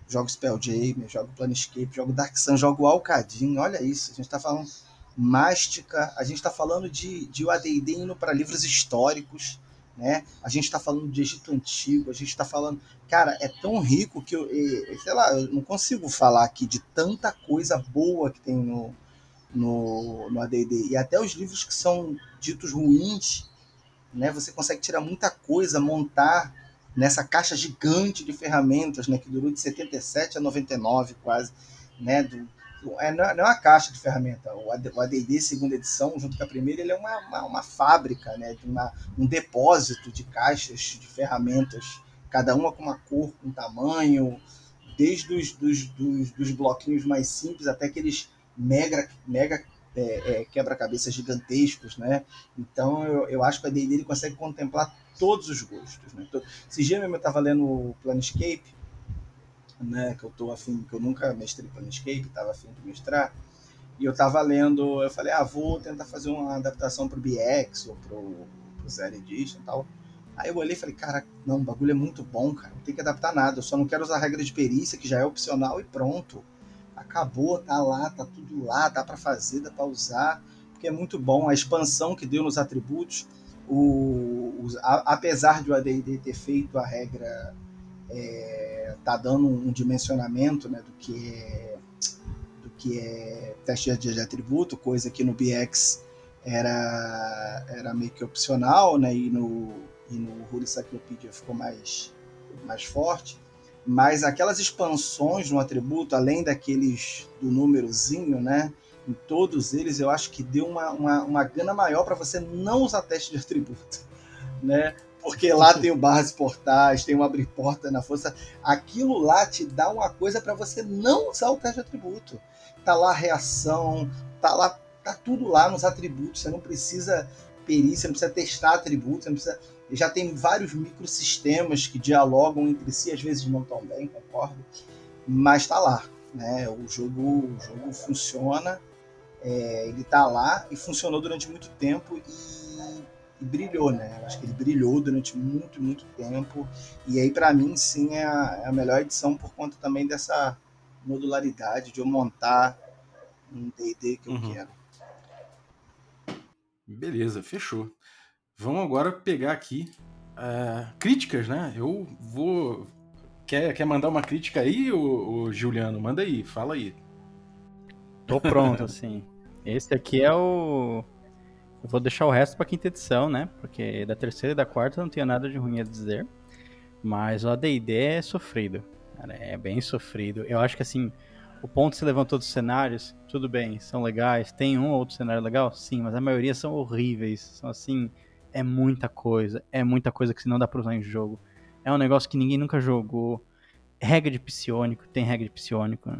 jogo Spelljammer, jogo Planescape, jogo Dark Sun, jogo Alcadim, olha isso, a gente tá falando Mástica, a gente tá falando de, de o AD&D indo para livros históricos, né? A gente tá falando de Egito Antigo, a gente tá falando cara, é tão rico que eu, sei lá, eu não consigo falar aqui de tanta coisa boa que tem no, no, no AD&D. E até os livros que são ditos ruins, né, você consegue tirar muita coisa, montar nessa caixa gigante de ferramentas, né, que durou de 77 a 99 quase, né, do- é, não é não é uma caixa de ferramenta, o AD- o AD&D segunda edição, junto com a primeira, ele é uma, uma, uma fábrica, né, de uma, um depósito de caixas de ferramentas cada uma com uma cor, com um tamanho, desde os dos, dos, dos bloquinhos mais simples até aqueles mega, mega é, é, quebra-cabeças gigantescos, né? Então eu, eu acho que a D&D ele consegue contemplar todos os gostos, né? Esse dia mesmo eu estava lendo o Planescape, né? Que eu tô afim, que eu nunca mestrei Planescape, estava afim de mestrar, e eu estava lendo, eu falei, ah, vou tentar fazer uma adaptação para o BX ou para o Zero Edition e tal. Aí eu olhei e falei, cara, não, o bagulho é muito bom, cara. Não tem que adaptar nada. Eu só não quero usar a regra de perícia, que já é opcional, e pronto. Acabou, tá lá, tá tudo lá, dá para fazer, dá para usar, porque é muito bom. A expansão que deu nos atributos, o, os- a- apesar de o AD&D ter feito a regra, é, tá dando um dimensionamento né, do que é do que é teste de atributo, coisa que no BX era, era meio que opcional, né? E no, e no Rule Cyclopedia ficou mais, mais forte. Mas aquelas expansões no atributo, além daqueles do númerozinho, né? Em todos eles, eu acho que deu uma, uma, uma gana maior para você não usar teste de atributo, *laughs* né? Porque lá *laughs* tem o barras portais, tem o abrir porta na força. Aquilo lá te dá uma coisa para você não usar o teste de atributo. Tá lá a reação, tá lá, tá tudo lá nos atributos. Você não precisa perícia, não precisa testar atributos, não precisa já tem vários microsistemas que dialogam entre si, às vezes não tão bem, concordo, mas está lá, né? O jogo, o jogo funciona, é, ele está lá e funcionou durante muito tempo e, e brilhou, né? Acho que ele brilhou durante muito, muito tempo e aí para mim sim é a, é a melhor edição por conta também dessa modularidade de eu montar um D&D que eu Uhum. quero. Beleza, fechou. Vamos agora pegar aqui ah, críticas, né? Eu vou. Quer, quer mandar uma crítica aí, ô, ô, Juliano? Manda aí, fala aí. Tô pronto, *laughs* assim. Esse aqui é o. Eu vou deixar o resto pra quinta edição, né? Porque da terceira e da quarta não tenho nada de ruim a dizer. Mas o ADD é sofrido. Cara, é bem sofrido. Eu acho que assim, o ponto que você levantou dos cenários, tudo bem, são legais. Tem um ou outro cenário legal? Sim, mas a maioria são horríveis. São assim, é muita coisa. É muita coisa que não dá pra usar em jogo. É um negócio que ninguém nunca jogou. Regra de psionico, tem regra de psionico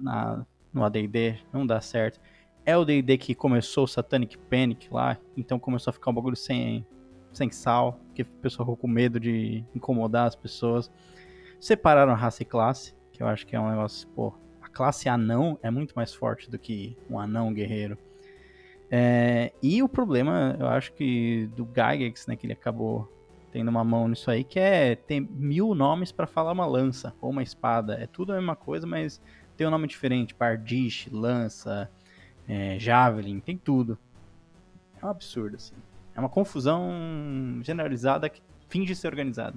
na, no AD&D, não dá certo. É o D&D que começou o Satanic Panic lá, então começou a ficar um bagulho sem, sem sal, que o pessoal ficou com medo de incomodar as pessoas. Separaram raça e classe, que eu acho que é um negócio, pô, a classe anão é muito mais forte do que um anão guerreiro. É, e o problema, eu acho que do Gygax, né, que ele acabou tendo uma mão nisso aí, que é ter mil nomes para falar uma lança ou uma espada. É tudo a mesma coisa, mas tem um nome diferente. Pardish, lança, é, javelin, tem tudo. É um absurdo, assim. É uma confusão generalizada que finge ser organizada.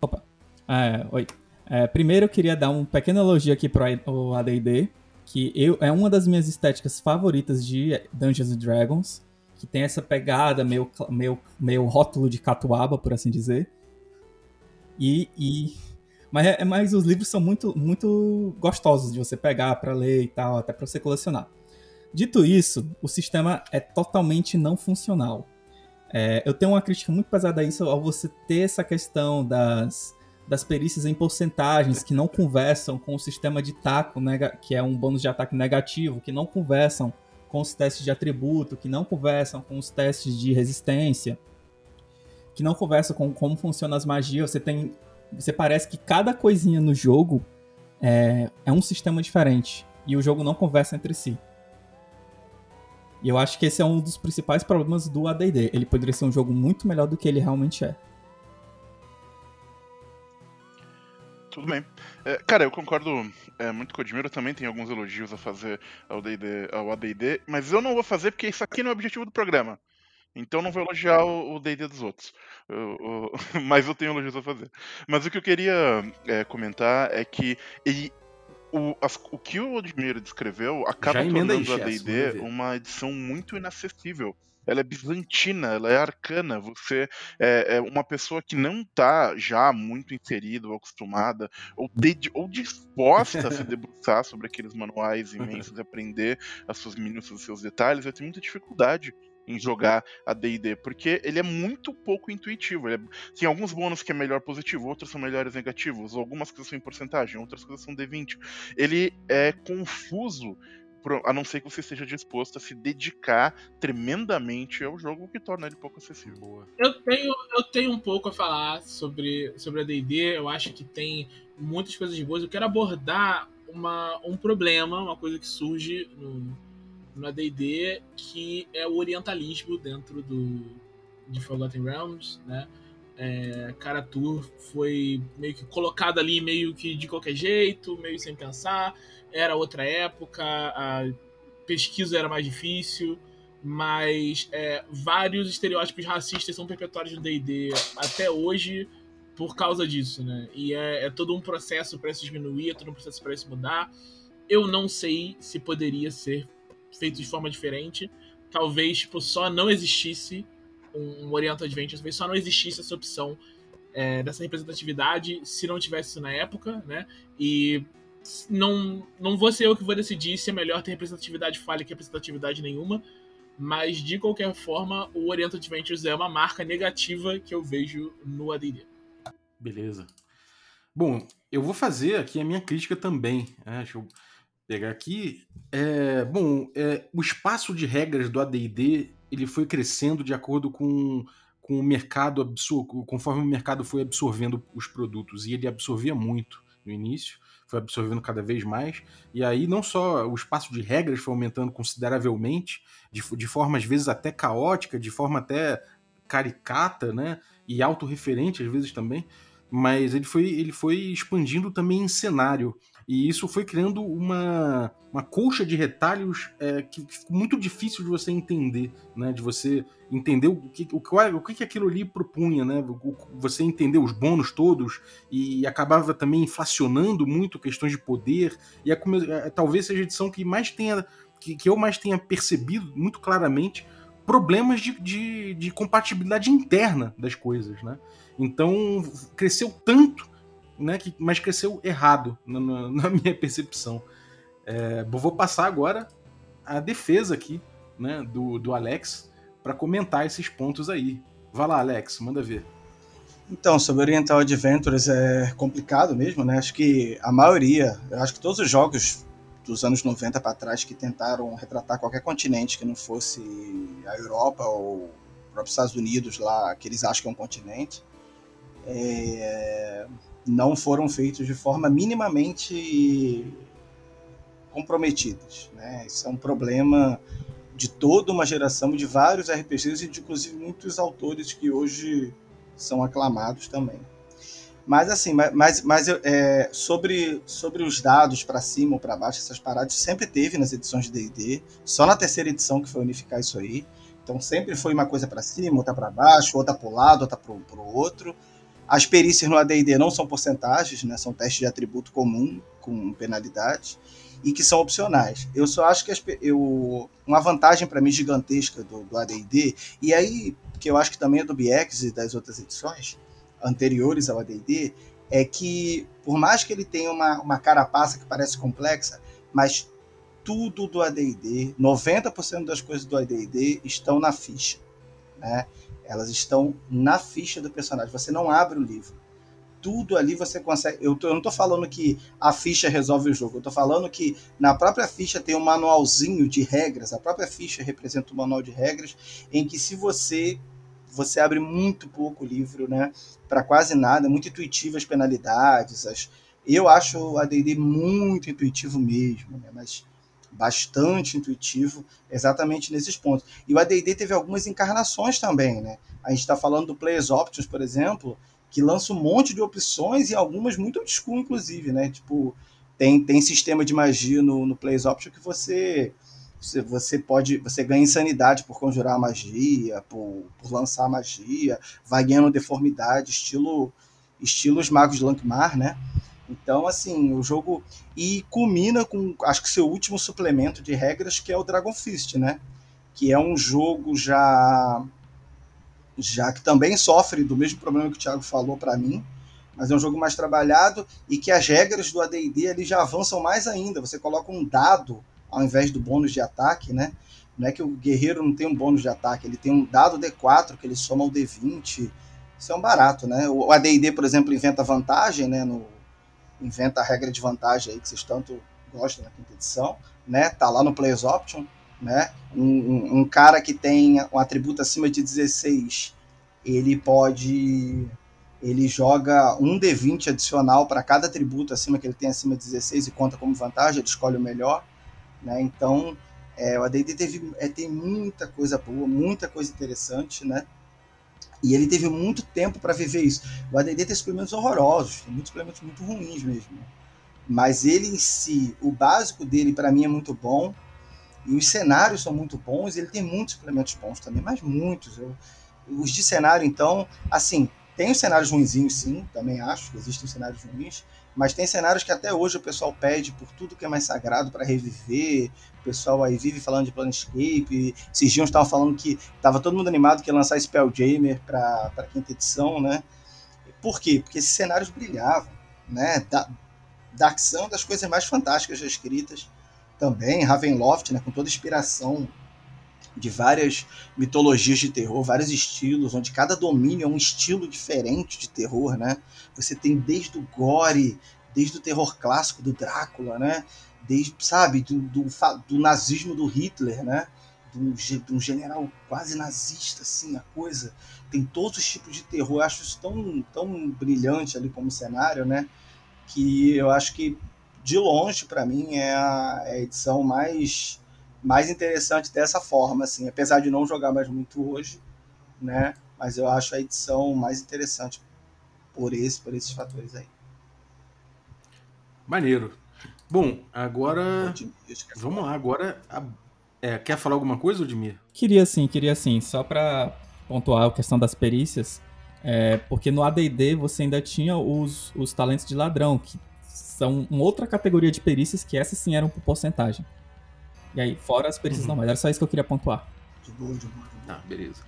Opa. É, oi. É, primeiro eu queria dar um pequeno elogio aqui pro AD&D, que eu, é uma das minhas estéticas favoritas de Dungeons Dragons, que tem essa pegada meio, meio, meio rótulo de catuaba, por assim dizer. E, e mas, é, mas os livros são muito, muito gostosos de você pegar para ler e tal, até para você colecionar. Dito isso, o sistema é totalmente não funcional. É, eu tenho uma crítica muito pesada a isso ao você ter essa questão das, das perícias em porcentagens que não conversam com o sistema de taco, que é um bônus de ataque negativo, que não conversam com os testes de atributo, que não conversam com os testes de resistência, que não conversam com como funcionam as magias. Você tem. Você parece que cada coisinha no jogo é, é um sistema diferente. E o jogo não conversa entre si. E eu acho que esse é um dos principais problemas do AD&D. Ele poderia ser um jogo muito melhor do que ele realmente é. Tudo bem. É, cara, eu concordo é, muito com o Admiro, também tem alguns elogios a fazer ao, D&D, ao AD&D, mas eu não vou fazer porque isso aqui não é o objetivo do programa. Então não vou elogiar o D&D dos outros. Eu, eu, *laughs* mas eu tenho elogios a fazer. Mas o que eu queria é, comentar é que ele, o, as, o que o Admiro descreveu acaba tornando a D&D uma edição muito inacessível. Ela é bizantina, ela é arcana. Você é, é uma pessoa que não está já muito inserida ou acostumada ou, de, ou disposta a se *laughs* debruçar sobre aqueles manuais imensos e aprender as suas minúcias, os seus detalhes, vai ter muita dificuldade em jogar a D&D, porque ele é muito pouco intuitivo. É... Tem alguns bônus que é melhor positivo, outros são melhores negativos, algumas coisas são em porcentagem, outras coisas são D20. Ele é confuso, a não ser que você esteja disposto a se dedicar tremendamente ao jogo, o que torna ele pouco acessível. Boa. Eu tenho, eu tenho um pouco a falar sobre, sobre a D&D, eu acho que tem muitas coisas boas. Eu quero abordar uma, um problema, uma coisa que surge no no AD&D que é o orientalismo dentro do de Forgotten Realms, né? É, Karatur foi meio que colocado ali meio que de qualquer jeito, meio sem pensar. Era outra época, a pesquisa era mais difícil, mas é, vários estereótipos racistas são perpetuados no D&D até hoje por causa disso, né? E é, é todo um processo para isso diminuir, é todo um processo para isso mudar. Eu não sei se poderia ser feito de forma diferente. Talvez tipo, só não existisse um, Oriental Adventure, talvez só não existisse essa opção é, dessa representatividade se não tivesse isso na época, né? E não, não vou ser eu que vou decidir se é melhor ter representatividade falha que representatividade nenhuma, mas de qualquer forma, o Oriental Adventures é uma marca negativa que eu vejo no AD&D. Beleza. Bom, eu vou fazer aqui a minha crítica também. Né? Deixa eu pegar aqui. É, bom, é, o espaço de regras do AD&D ele foi crescendo de acordo com, com o mercado absor conforme o mercado foi absorvendo os produtos e ele absorvia muito no início, foi absorvendo cada vez mais e aí não só o espaço de regras foi aumentando consideravelmente, de, de forma às vezes até caótica, de forma até caricata, né, e autorreferente às vezes também, mas ele foi, ele foi expandindo também em cenário. E isso foi criando uma, uma colcha de retalhos é, que ficou muito difícil de você entender, né? De você entender o que, o, o que aquilo ali propunha, né? Você entender os bônus todos e acabava também inflacionando muito questões de poder. E é, é, talvez seja a edição que mais tenha. Que, que eu mais tenha percebido muito claramente problemas de, de, de compatibilidade interna das coisas, né? Então cresceu tanto né, que, mas cresceu errado na, na *laughs* minha percepção. É, vou passar agora a defesa aqui né, do, do Alex para comentar esses pontos aí. Vai lá, Alex, manda ver. Então, sobre Oriental Adventures é complicado mesmo, né? Acho que a maioria, acho que todos os jogos dos anos 90 para trás que tentaram retratar qualquer continente que não fosse a Europa ou os próprios Estados Unidos lá, que eles acham que é um continente, é, não foram feitos de forma minimamente comprometidas. Né? Isso é um problema de toda uma geração de vários RPGs e de inclusive muitos autores que hoje são aclamados também. Mas assim, mas, mas é, sobre, sobre os dados para cima ou para baixo, essas paradas sempre teve nas edições de D&D, só na terceira edição que foi unificar isso aí. Então sempre foi uma coisa para cima, outra para baixo, outra para o lado, outra para o outro. As perícias no AD&D não são porcentagens, né? São testes de atributo comum com penalidade e que são opcionais. Eu só acho que as, eu, uma vantagem para mim gigantesca do, do AD&D e aí que eu acho que também é do BX e das outras edições anteriores ao AD&D, é que por mais que ele tenha uma, uma carapaça que parece complexa, mas tudo do AD&D, 90% das coisas do AD&D estão na ficha, né? Elas estão na ficha do personagem. Você não abre o livro. Tudo ali você consegue. Eu, tô, eu não estou falando que a ficha resolve o jogo. Eu estou falando que na própria ficha tem um manualzinho de regras. A própria ficha representa um manual de regras em que se você você abre muito pouco o livro, né? Para quase nada, muito intuitivo as penalidades. As... Eu acho o AD&D muito intuitivo mesmo, né? Mas bastante intuitivo exatamente nesses pontos. E o AD&D teve algumas encarnações também, né? A gente está falando do Players Options, por exemplo, que lança um monte de opções e algumas muito obscuras, inclusive, né? Tipo, tem, tem sistema de magia no, no Players Options que você você pode você ganha insanidade por conjurar magia por, por lançar magia vai ganhando deformidade estilo estilo os magos de Lankmar né então assim o jogo e culmina com acho que seu último suplemento de regras que é o Dragon Fist né que é um jogo já já que também sofre do mesmo problema que o Thiago falou para mim mas é um jogo mais trabalhado e que as regras do AD&D ali já avançam mais ainda você coloca um dado ao invés do bônus de ataque, né? Não é que o guerreiro não tem um bônus de ataque, ele tem um dado D4 que ele soma ao D20. Isso é um barato, né? O AD&D, por exemplo, inventa vantagem, né? No, inventa a regra de vantagem aí que vocês tanto gostam na quinta edição, né? Tá lá no Players Option, né? Um, um, um cara que tem um atributo acima de 16, ele pode ele joga um D20 adicional para cada atributo acima que ele tem acima de 16 e conta como vantagem, ele escolhe o melhor. Né? Então, é, o AD&D teve, é, tem muita coisa boa, muita coisa interessante, né? E ele teve muito tempo para viver isso. O AD&D tem suplementos horrorosos, tem muitos suplementos muito ruins mesmo. Mas ele em si, o básico dele para mim é muito bom. E os cenários são muito bons. Ele tem muitos suplementos bons também, mas muitos. Eu, os de cenário, então, assim, tem os cenários ruinzinhos, sim, também acho que existem cenários ruins, mas tem cenários que até hoje o pessoal pede por tudo que é mais sagrado para reviver. O pessoal aí vive falando de Planescape. Esses dias estavam falando que estava todo mundo animado que ia lançar Spelljamer para a quinta edição, né? Por quê? Porque esses cenários brilhavam, né? Da, Dark é das coisas mais fantásticas já escritas também. Ravenloft, né? Com toda a inspiração de várias mitologias de terror, vários estilos, onde cada domínio é um estilo diferente de terror, né? Você tem desde o gore, desde o terror clássico do Drácula, né? Desde, sabe, do, do, do nazismo do Hitler, né? De um, general quase nazista, assim, a coisa. Tem todos os tipos de terror. Eu acho isso tão, tão brilhante ali como cenário, né? Que eu acho que, de longe, para mim, é a, é a edição mais mais interessante dessa forma, assim, apesar de não jogar mais muito hoje, né? Mas eu acho a edição mais interessante por esse, por esses fatores aí. Maneiro. Bom, agora vamos lá. Agora, é, quer falar alguma coisa, Odmir? Queria sim, queria sim. Só para pontuar a questão das perícias, é, porque no AD&D você ainda tinha os, os talentos de ladrão, que são uma outra categoria de perícias que essas sim eram por porcentagem. E aí, fora as perícias uhum. normais. Era só isso que eu queria pontuar. De boa, de boa. Tá, beleza.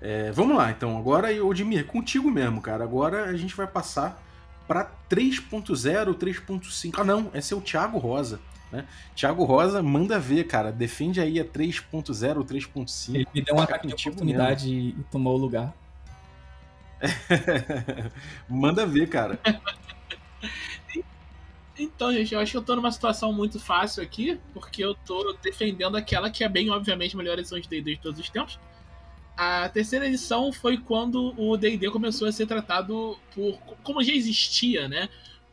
É, vamos lá, então. Agora, Odimir, contigo mesmo, cara. Agora a gente vai passar para 3.0, 3.5. Ah, não, esse é o Thiago Rosa. Né? Thiago Rosa, manda ver, cara. Defende aí a 3.0, 3.5. Ele me deu uma oportunidade mesmo. e tomou o lugar. *laughs* manda ver, cara. *laughs* Então, gente, eu acho que eu tô numa situação muito fácil aqui, porque eu tô defendendo aquela que é bem, obviamente, a melhor edição de D&D de todos os tempos. A terceira edição foi quando o D&D começou a ser tratado por... Como já existia, né?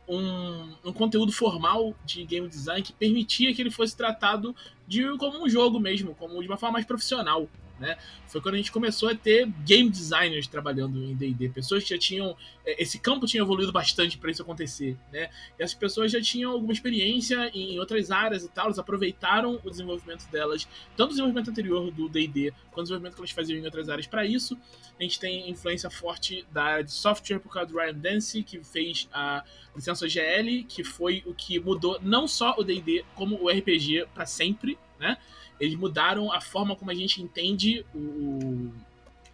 Um, um conteúdo formal de game design que permitia que ele fosse tratado de como um jogo mesmo, como de uma forma mais profissional né? Foi quando a gente começou a ter game designers trabalhando em D&D, pessoas que já tinham é, esse campo tinha evoluído bastante para isso acontecer, né? E essas pessoas já tinham alguma experiência em outras áreas e tal, elas aproveitaram o desenvolvimento delas, tanto o desenvolvimento anterior do D&D, quanto o desenvolvimento que elas faziam em outras áreas para isso. A gente tem influência forte da área de software por causa do Ryan Dancy, que fez a licença GL, que foi o que mudou não só o D&D como o RPG para sempre, né? Eles mudaram a forma como a gente entende o,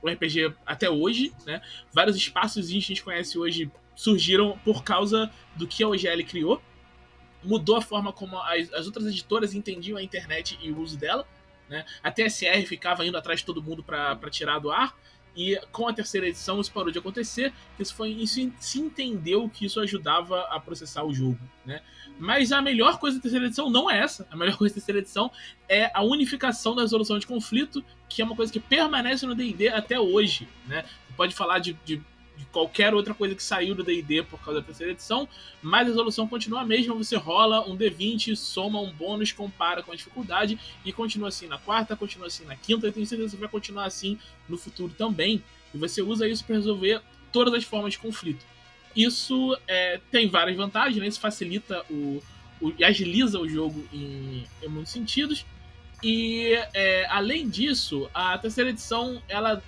o RPG até hoje, né? Vários espaços que a gente conhece hoje surgiram por causa do que a OGL criou. Mudou a forma como as, as outras editoras entendiam a internet e o uso dela. Né? A TSR ficava indo atrás de todo mundo para tirar do ar. E com a terceira edição isso parou de acontecer. Isso foi isso se entendeu que isso ajudava a processar o jogo, né? Mas a melhor coisa da terceira edição não é essa. A melhor *laughs* coisa da terceira edição é a unificação da resolução de conflito, que é uma coisa que permanece no D&D até hoje, né? Você pode falar de, de de qualquer outra coisa que saiu do D&D por causa da terceira edição, mas a resolução continua a mesma, você rola um D20, soma um bônus, compara com a dificuldade e continua assim na quarta, continua assim na quinta, e tenho certeza que vai continuar assim no futuro também. E você usa isso para resolver todas as formas de conflito. Isso é, tem várias vantagens, né? Isso facilita o, o e agiliza o jogo em, em muitos sentidos. E é, além disso, a terceira edição ela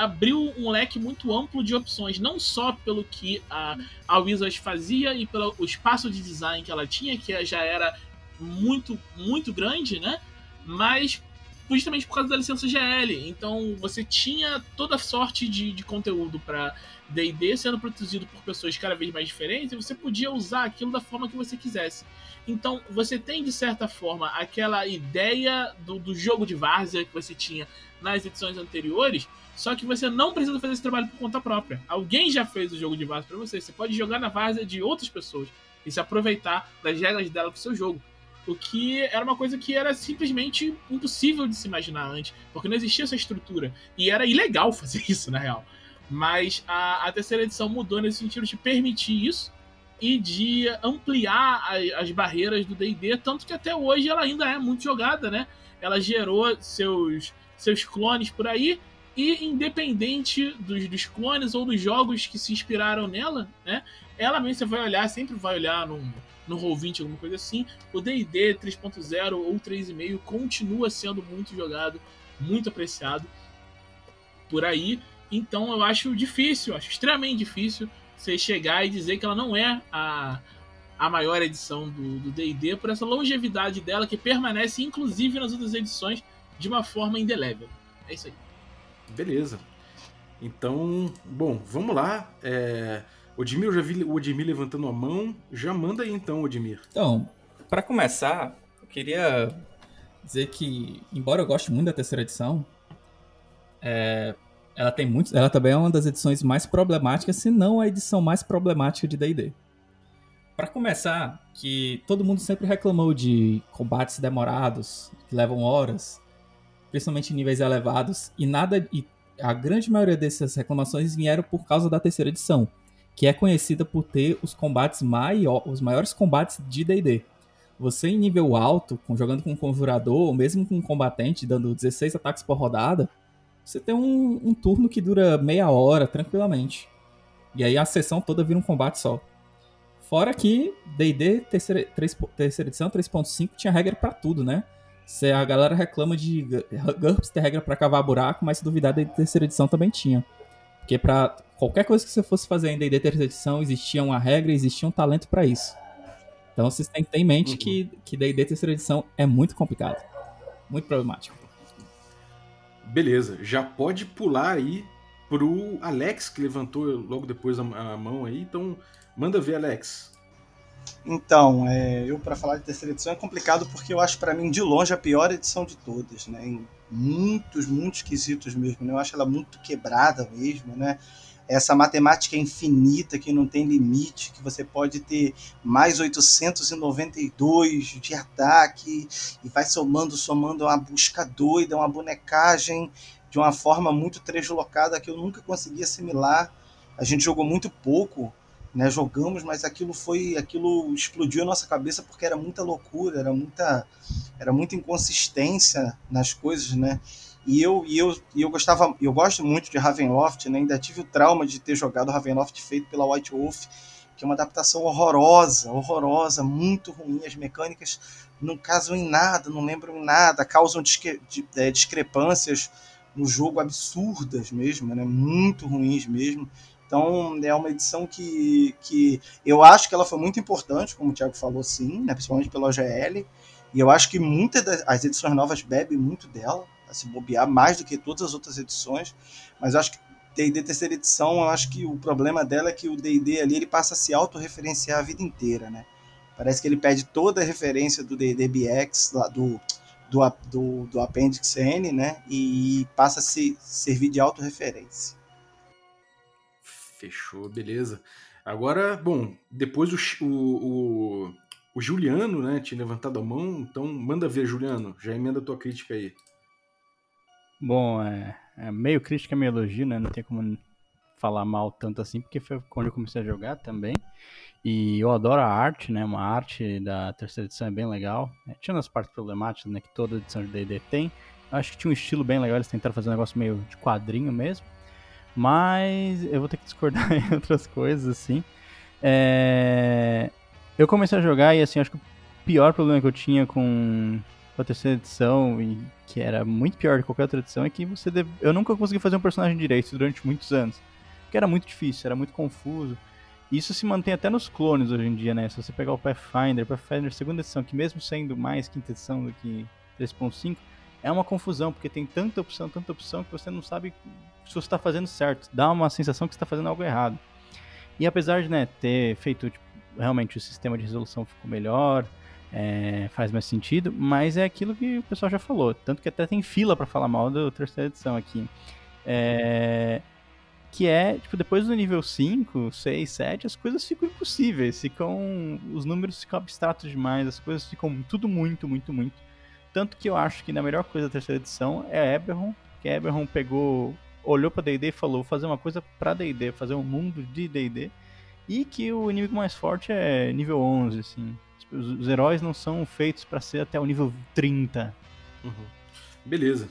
abriu um leque muito amplo de opções, não só pelo que a, a Wizards fazia e pelo o espaço de design que ela tinha, que já era muito, muito grande, né? Mas justamente por causa da licença GL. Então você tinha toda sorte de, de conteúdo para D&D sendo produzido por pessoas cada vez mais diferentes e você podia usar aquilo da forma que você quisesse. Então você tem de certa forma aquela ideia do, do jogo de várzea que você tinha nas edições anteriores, só que você não precisa fazer esse trabalho por conta própria. Alguém já fez o jogo de várzea para você. Você pode jogar na várzea de outras pessoas e se aproveitar das regras dela pro seu jogo. O que era uma coisa que era simplesmente impossível de se imaginar antes, porque não existia essa estrutura. E era ilegal *laughs* fazer isso, na real. Mas a, a terceira edição mudou nesse sentido de permitir isso e de ampliar a, as barreiras do D&D, tanto que até hoje ela ainda é muito jogada, né? Ela gerou seus, seus clones por aí, e independente dos, dos clones ou dos jogos que se inspiraram nela, né? Ela mesmo você vai olhar, sempre vai olhar no, no Roll20, alguma coisa assim. O DD 3.0 ou 3.5 continua sendo muito jogado, muito apreciado por aí. Então eu acho difícil, acho extremamente difícil você chegar e dizer que ela não é a, a maior edição do DD por essa longevidade dela que permanece, inclusive nas outras edições, de uma forma indelével. É isso aí. Beleza. Então, bom, vamos lá. É... Odmir, eu já vi o Odmir levantando a mão. Já manda aí então, Odmir. Então, para começar, eu queria dizer que, embora eu goste muito da terceira edição, é... ela tem muito. Ela também é uma das edições mais problemáticas, se não a edição mais problemática de DD. Para começar, que todo mundo sempre reclamou de combates demorados, que levam horas, principalmente em níveis elevados, e nada e a grande maioria dessas reclamações vieram por causa da terceira edição, que é conhecida por ter os combates maior, os maiores combates de D&D. Você em nível alto, jogando com um conjurador, ou mesmo com um combatente, dando 16 ataques por rodada, você tem um, um turno que dura meia hora, tranquilamente. E aí a sessão toda vira um combate só. Fora que D&D terceira, terceira edição 3.5 tinha regra para tudo, né? Se a galera reclama de GURPS ter regra para cavar buraco, mas se duvidar da terceira edição também tinha. Porque para qualquer coisa que você fosse fazer em D&D terceira edição, existia uma regra, existia um talento para isso. Então vocês têm que ter em mente uhum. que que D&D terceira edição é muito complicado, muito problemático. Beleza, já pode pular aí pro Alex que levantou logo depois a, a mão aí, então manda ver Alex. Então, é, eu para falar de terceira edição é complicado porque eu acho para mim de longe a pior edição de todas, né? Em muitos, muitos quesitos mesmo. Né? Eu acho ela muito quebrada mesmo, né? essa matemática infinita que não tem limite, que você pode ter mais 892 de ataque e vai somando, somando uma busca doida, uma bonecagem de uma forma muito translocada que eu nunca consegui assimilar. A gente jogou muito pouco, né? Jogamos, mas aquilo foi, aquilo explodiu a nossa cabeça porque era muita loucura, era muita, era muita inconsistência nas coisas, né? E eu, e eu, e eu gostava, eu gosto muito de Ravenloft, né? Ainda tive o trauma de ter jogado Ravenloft feito pela White Wolf, que é uma adaptação horrorosa, horrorosa, muito ruim. As mecânicas não casam em nada, não lembram em nada, causam de, é, discrepâncias no jogo absurdas mesmo, né? Muito ruins mesmo. Então é uma edição que, que eu acho que ela foi muito importante, como o Thiago falou, sim, né? principalmente pela OGL. E eu acho que muitas das edições novas bebem muito dela a se bobear mais do que todas as outras edições, mas eu acho que D&D terceira edição, eu acho que o problema dela é que o D&D ali ele passa a se autorreferenciar a vida inteira, né? Parece que ele pede toda a referência do D&D BX, do, do, do, do Appendix N, né? E passa a se servir de autorreferência. Fechou, beleza. Agora, bom, depois o, o, o, Juliano, né, tinha levantado a mão, então manda ver, Juliano, já emenda a tua crítica aí. Bom, é, é, meio crítica, meio elogio, né? Não tem como falar mal tanto assim, porque foi quando eu comecei a jogar também. E eu adoro a arte, né? Uma arte da terceira edição é bem legal. É, tinha as partes problemáticas, né? Que toda edição de D&D tem. Eu acho que tinha um estilo bem legal, eles tentaram fazer um negócio meio de quadrinho mesmo. Mas eu vou ter que discordar *laughs* em outras coisas, assim. É... Eu comecei a jogar e, assim, acho que o pior problema que eu tinha com a terceira edição, e que era muito pior de qualquer outra edição, é que você deve... eu nunca consegui fazer um personagem direito durante muitos anos. Que era muito difícil, era muito confuso. Isso se mantém até nos clones hoje em dia, né? Se você pegar o Pathfinder, Pathfinder segunda edição, que mesmo sendo mais quinta edição do que 3.5, é uma confusão, porque tem tanta opção, tanta opção, que você não sabe se você está fazendo certo. Dá uma sensação que você está fazendo algo errado. E apesar de né, ter feito, tipo, realmente o sistema de resolução ficou melhor, é, faz mais sentido, mas é aquilo que o pessoal já falou. Tanto que até tem fila para falar mal da terceira edição aqui. É, que é, tipo, depois do nível 5, 6, 7, as coisas ficam impossíveis, ficam. Os números ficam abstratos demais, as coisas ficam tudo muito, muito, muito. Tanto que eu acho que a melhor coisa da terceira edição é Eberron, que Eberron pegou, olhou pra D&D e falou, vou fazer uma coisa pra D&D, fazer um mundo de D&D, e que o inimigo mais forte é nível 11, assim. Os, os heróis não são feitos para ser até o nível 30. Uhum. Beleza.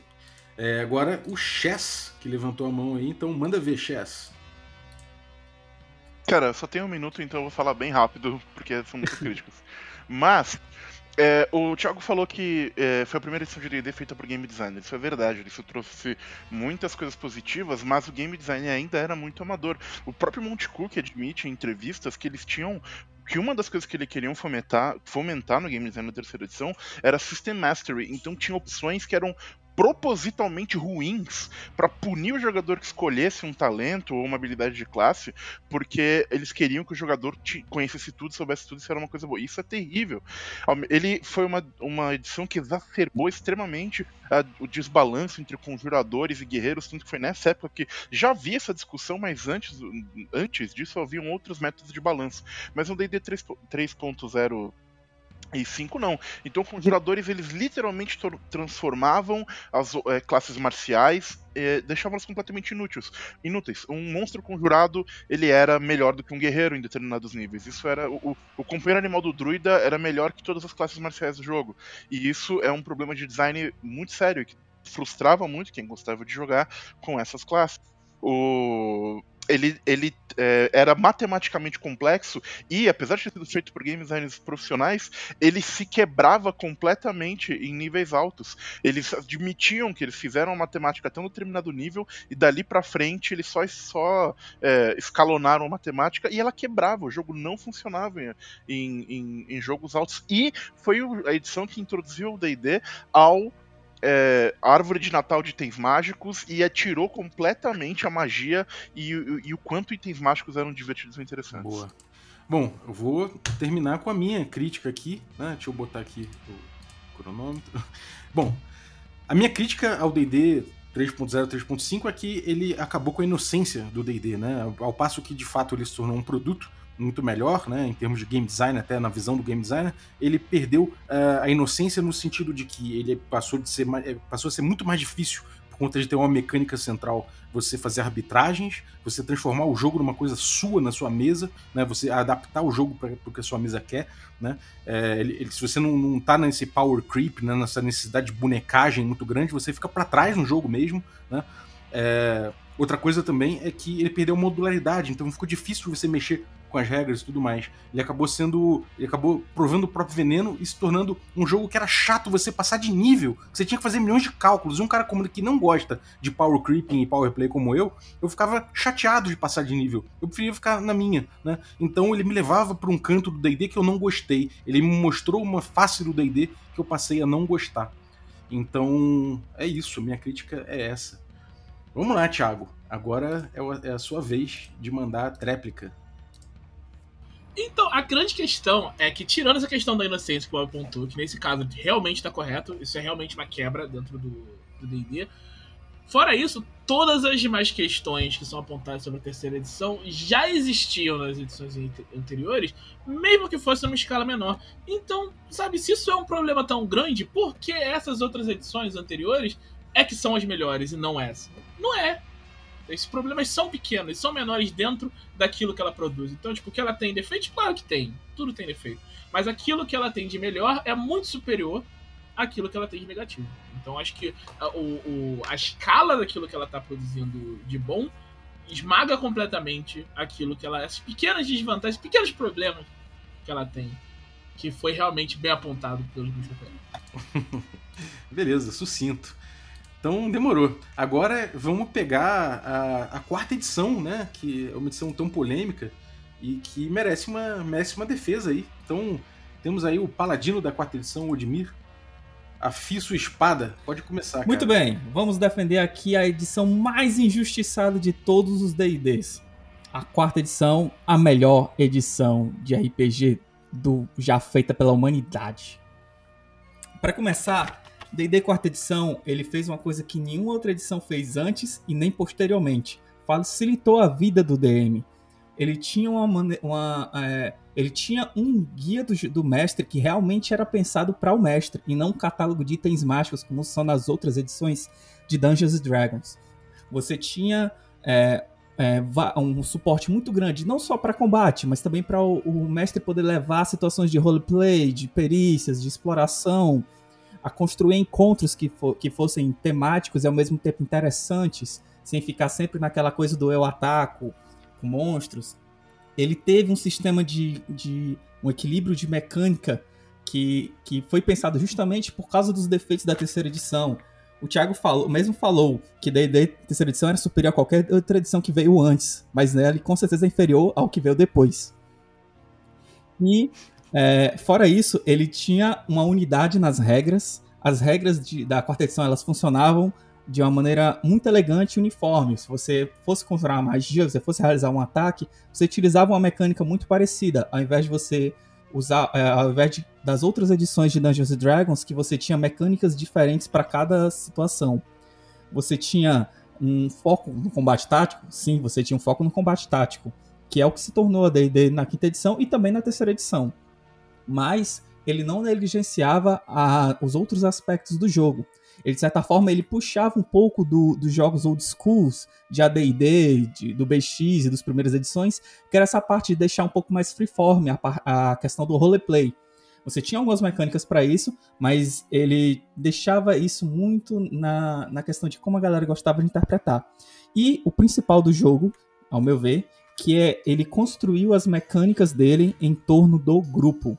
É, agora o Chess, que levantou a mão aí, então manda ver, Chess. Cara, só tem um minuto, então eu vou falar bem rápido, porque são muito *laughs* críticos. Mas, é, o Thiago falou que é, foi a primeira edição de D&D feita por game designer. Isso é verdade. Isso trouxe muitas coisas positivas, mas o game design ainda era muito amador. O próprio Monte Cook admite em entrevistas que eles tinham que uma das coisas que eles queriam fomentar, fomentar no game design na terceira edição era System Mastery. Então tinha opções que eram propositalmente ruins para punir o jogador que escolhesse um talento ou uma habilidade de classe, porque eles queriam que o jogador conhecesse tudo, soubesse tudo, isso era uma coisa boa. Isso é terrível. Ele foi uma, uma edição que exacerbou extremamente a, o desbalanço entre conjuradores e guerreiros, tanto que foi nessa época que já havia essa discussão, mas antes, antes disso haviam outros métodos de balanço. Mas no D&D 3.0 e 5 não. Então, conjuradores eles literalmente transformavam as é, classes marciais, é, deixavam-las completamente inúteis. inúteis. Um monstro conjurado ele era melhor do que um guerreiro em determinados níveis. Isso era o, o companheiro animal do druida era melhor que todas as classes marciais do jogo. E isso é um problema de design muito sério que frustrava muito quem gostava de jogar com essas classes. O ele, ele é, era matematicamente complexo e, apesar de ter sido feito por game designers profissionais, ele se quebrava completamente em níveis altos. Eles admitiam que eles fizeram a matemática até um determinado nível e dali para frente eles só, só é, escalonaram a matemática e ela quebrava. O jogo não funcionava em, em, em jogos altos. E foi a edição que introduziu o D&D ao é, árvore de Natal de itens mágicos e atirou completamente a magia e, e, e, o quanto itens mágicos eram divertidos e interessantes. Boa. Bom, eu vou terminar com a minha crítica aqui, né? Deixa eu botar aqui o cronômetro. *laughs* Bom, a minha crítica ao D&D 3.0 3.5 é que ele acabou com a inocência do D&D, né? Ao passo que de fato ele se tornou um produto muito melhor, né, em termos de game design, até na visão do game designer, ele perdeu uh, a inocência no sentido de que ele passou, de ser, eh, passou a ser muito mais difícil por conta de ter uma mecânica central, você fazer arbitragens, você transformar o jogo numa coisa sua na sua mesa, né, você adaptar o jogo para o que a sua mesa quer, né, é, ele, ele, se você não, não tá nesse power creep, né, nessa necessidade de bonecagem muito grande, você fica para trás no jogo mesmo, né, é, Outra coisa também é que ele perdeu modularidade, então ficou difícil você mexer com as regras e tudo mais. Ele acabou sendo. Ele acabou provando o próprio veneno e se tornando um jogo que era chato você passar de nível. Você tinha que fazer milhões de cálculos. E um cara como que não gosta de power creeping e power play como eu, eu ficava chateado de passar de nível. Eu preferia ficar na minha, né? Então ele me levava para um canto do DD que eu não gostei. Ele me mostrou uma face do DD que eu passei a não gostar. Então é isso, minha crítica é essa. Vamos lá, Thiago. Agora é a sua vez de mandar a tréplica. Então, a grande questão é que, tirando essa questão da inocência que o Bob apontou, que nesse caso realmente está correto, isso é realmente uma quebra dentro do DD. Fora isso, todas as demais questões que são apontadas sobre a terceira edição já existiam nas edições anteriores, mesmo que fosse numa escala menor. Então, sabe, se isso é um problema tão grande, por que essas outras edições anteriores é que são as melhores e não essa? Não é. Esses problemas são pequenos, são menores dentro daquilo que ela produz. Então, tipo, o que ela tem defeito, claro que tem. Tudo tem defeito. Mas aquilo que ela tem de melhor é muito superior àquilo que ela tem de negativo. Então, acho que a, o, a escala daquilo que ela está produzindo de bom esmaga completamente aquilo que ela. As pequenas desvantagens, pequenos problemas que ela tem. Que foi realmente bem apontado pelos *laughs* Beleza, sucinto. Então demorou. Agora vamos pegar a, a, quarta edição, né? Que é uma edição tão polêmica e que merece uma, merece uma defesa aí. Então temos aí o paladino da quarta edição, Odmir. Afie sua espada. Pode começar. Muito cara. bem, vamos defender aqui a edição mais injustiçada de todos os DDs. A quarta edição, a melhor edição de RPG do já feita pela humanidade. Para começar, D&D quarta edição, ele fez uma coisa que nenhuma outra edição fez antes e nem posteriormente. Facilitou a vida do DM. Ele tinha uma, uma é, ele tinha um guia do, do, mestre que realmente era pensado para o mestre e não um catálogo de itens mágicos como são nas outras edições de Dungeons Dragons. Você tinha é, é, um suporte muito grande, não só para combate, mas também para o, o mestre poder levar situações de roleplay, de perícias, de exploração, a construir encontros que, que fossem temáticos e ao mesmo tempo interessantes, sem ficar sempre naquela coisa do eu ataco com monstros. Ele teve um sistema de, de um equilíbrio de mecânica que, que foi pensado justamente por causa dos defeitos da terceira edição. O Thiago falou, mesmo falou que D&D terceira edição era superior a qualquer outra edição que veio antes, mas né, ele com certeza é inferior ao que veio depois. E é, fora isso, ele tinha uma unidade nas regras. As regras de, da quarta edição elas funcionavam de uma maneira muito elegante e uniforme. Se você fosse conjurar uma magia, se você fosse realizar um ataque, você utilizava uma mecânica muito parecida, ao invés de você usar, é, ao invés de, das outras edições de Dungeons Dragons, que você tinha mecânicas diferentes para cada situação. Você tinha um foco no combate tático? Sim, você tinha um foco no combate tático, que é o que se tornou a D&D na quinta edição e também na terceira edição mas ele não negligenciava a, os outros aspectos do jogo. Ele, de certa forma, ele puxava um pouco do, dos jogos old schools, de AD&D, do BX e das primeiras edições, que era essa parte de deixar um pouco mais freeform a, a questão do roleplay. Você tinha algumas mecânicas para isso, mas ele deixava isso muito na, na questão de como a galera gostava de interpretar. E o principal do jogo, ao meu ver, que é ele construiu as mecânicas dele em torno do grupo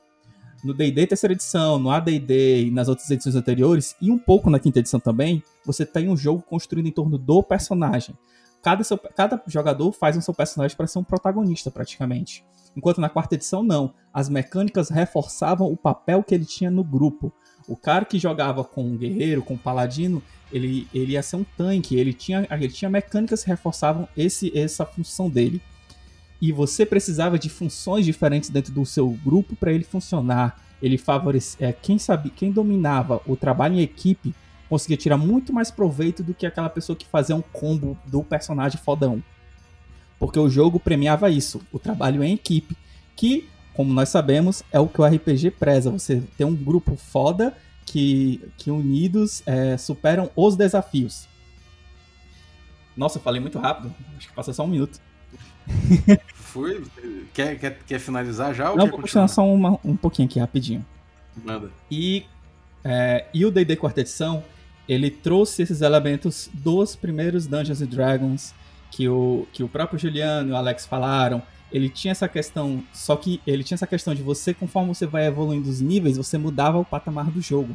no D&D terceira edição, no AD&D e nas outras edições anteriores, e um pouco na quinta edição também, você tem um jogo construído em torno do personagem. Cada, seu, cada jogador faz um seu personagem para ser um protagonista, praticamente. Enquanto na quarta edição, não. As mecânicas reforçavam o papel que ele tinha no grupo. O cara que jogava com um guerreiro, com um paladino, ele, ele ia ser um tanque. Ele tinha, ele tinha mecânicas que reforçavam esse, essa função dele e você precisava de funções diferentes dentro do seu grupo para ele funcionar. Ele favorecia é, quem sabe, quem dominava o trabalho em equipe conseguia tirar muito mais proveito do que aquela pessoa que fazia um combo do personagem fodão. Porque o jogo premiava isso, o trabalho em equipe, que, como nós sabemos, é o que o RPG preza. Você tem um grupo foda que, que unidos é, superam os desafios. Nossa, eu falei muito rápido. Acho que passou só um minuto. Foi? Quer, quer, quer finalizar já ou Não, quer vou continuar? continuar só uma- um pouquinho aqui, rapidinho. Manda. E, é, e o D&D Quarta Edição, ele trouxe esses elementos dos primeiros Dungeons and Dragons que o, que o próprio Juliano e o Alex falaram. Ele tinha essa questão, só que ele tinha essa questão de você, conforme você vai evoluindo os níveis, você mudava o patamar do jogo.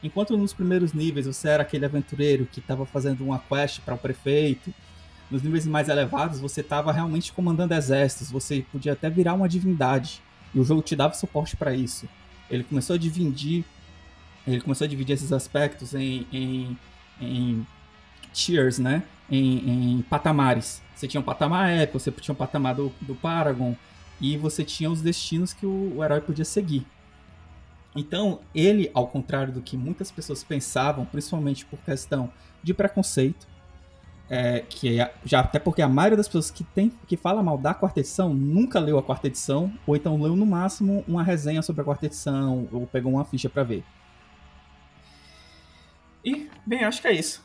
Enquanto nos primeiros níveis você era aquele aventureiro que estava fazendo uma quest para o prefeito, nos níveis mais elevados você estava realmente comandando exércitos, você podia até virar uma divindade e o jogo te dava suporte para isso. Ele começou a dividir, ele começou a dividir esses aspectos em, em, em tiers, né? Em, em patamares. Você tinha um patamar épico, você tinha um patamar do, do Paragon e você tinha os destinos que o, o herói podia seguir. Então, ele, ao contrário do que muitas pessoas pensavam, principalmente por questão de preconceito, é, que é- já até porque a maioria das pessoas que tem que fala mal da quarta edição nunca leu a quarta edição, ou então leu no máximo uma resenha sobre a quarta edição, ou pegou uma ficha pra ver. E, bem, acho que é isso.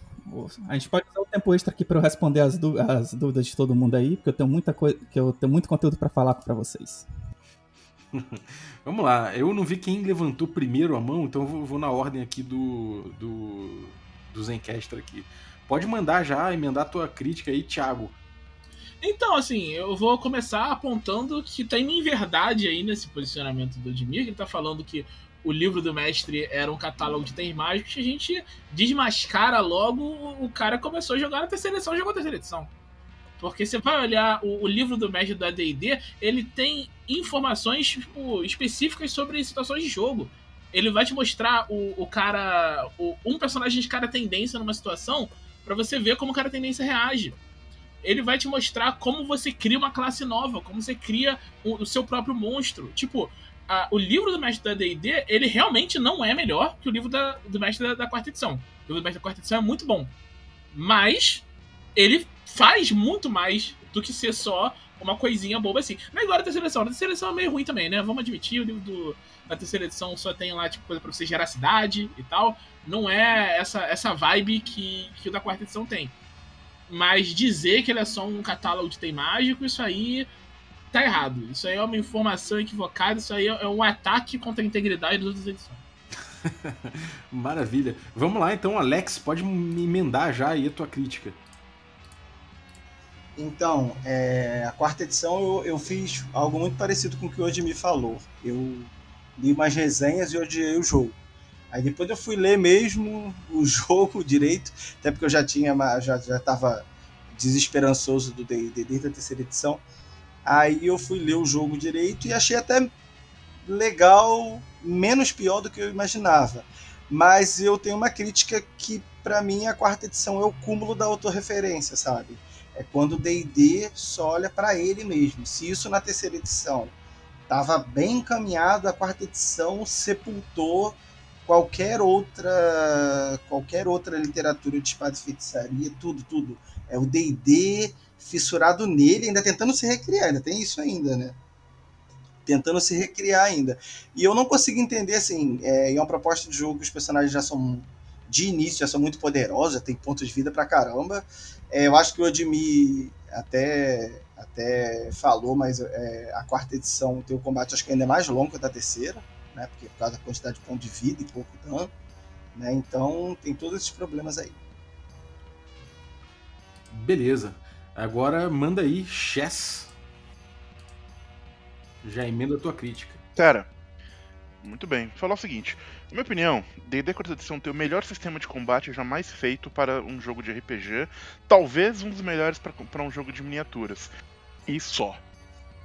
A gente pode usar o tempo extra aqui para eu responder as, as dúvidas de todo mundo aí, porque eu tenho muita coisa, que eu tenho muito conteúdo pra falar pra vocês. *laughs* Vamos lá, eu não vi quem levantou primeiro a mão, então eu vou, vou na ordem aqui do, do, do aqui. Pode mandar já, emendar a tua crítica aí, Thiago. Então, assim, eu vou começar apontando que tem verdade aí nesse posicionamento do Edmir, que ele tá falando que o livro do mestre era um catálogo de itens mágicos, a gente desmascara logo o cara começou a jogar na terceira edição, jogou a terceira edição. Porque você vai olhar o, o livro do mestre do AD&D, ele tem informações tipo, específicas sobre situações de jogo. Ele vai te mostrar o, o cara, o- um personagem de cada tendência numa situação, pra você ver como o cara tendência reage ele vai te mostrar como você cria uma classe nova, como você cria o, o seu próprio monstro. Tipo, a- o livro do mestre da D&D, ele realmente não é melhor que o livro da- do mestre da, da quarta edição. O livro do mestre da quarta edição é muito bom. Mas ele faz muito mais do que ser só uma coisinha boba assim. É igual a terceira edição. A terceira edição é meio ruim também, né? Vamos admitir, o livro do, da terceira edição só tem lá, tipo, coisa pra você gerar cidade e tal. Não é essa, essa vibe que, que o da quarta edição tem. Mas dizer que ele é só um catálogo de item mágico, isso aí tá errado. Isso aí é uma informação equivocada, isso aí é um ataque contra a integridade das outras edições. *laughs* Maravilha. Vamos lá então, Alex, pode me emendar já aí a tua crítica. Então, é, a quarta edição eu, eu fiz algo muito parecido com o que o Odimi falou. Eu li umas resenhas e odiei o jogo. Aí depois eu fui ler mesmo o *laughs* jogo direito, até porque eu já tinha, já já estava desesperançoso do D&D desde a terceira edição. Aí eu fui ler o jogo direito e achei até legal, menos pior do que eu imaginava. Mas eu tenho uma crítica que, para mim, a quarta edição é o cúmulo da autorreferência, sabe? É quando o D&D só olha para ele mesmo. Se isso na terceira edição estava bem encaminhado, a quarta edição sepultou qualquer outra qualquer outra literatura de espada e feitiçaria, tudo, tudo. É o D&D fissurado nele, ainda tentando se recriar, ainda tem isso ainda, né? Tentando se recriar ainda. E eu não consigo entender, assim, é, em uma proposta de jogo que os personagens já são, de início, já são muito poderosos, já tem pontos de vida pra caramba. É, eu acho que o Admi até, até falou, mas é, a quarta edição tem o combate, acho que ainda é mais longo que a da terceira, né? Porque por causa da quantidade de pontos de vida e pouco dano. Né? Então tem todos esses problemas aí. Beleza. Agora manda aí, Chess. Já emenda a tua crítica. Cara, muito bem. Falar o seguinte. Na minha opinião, D&D Quarta Edição tem o melhor sistema de combate jamais feito para um jogo de RPG. Talvez um dos melhores para- um jogo de miniaturas. E só.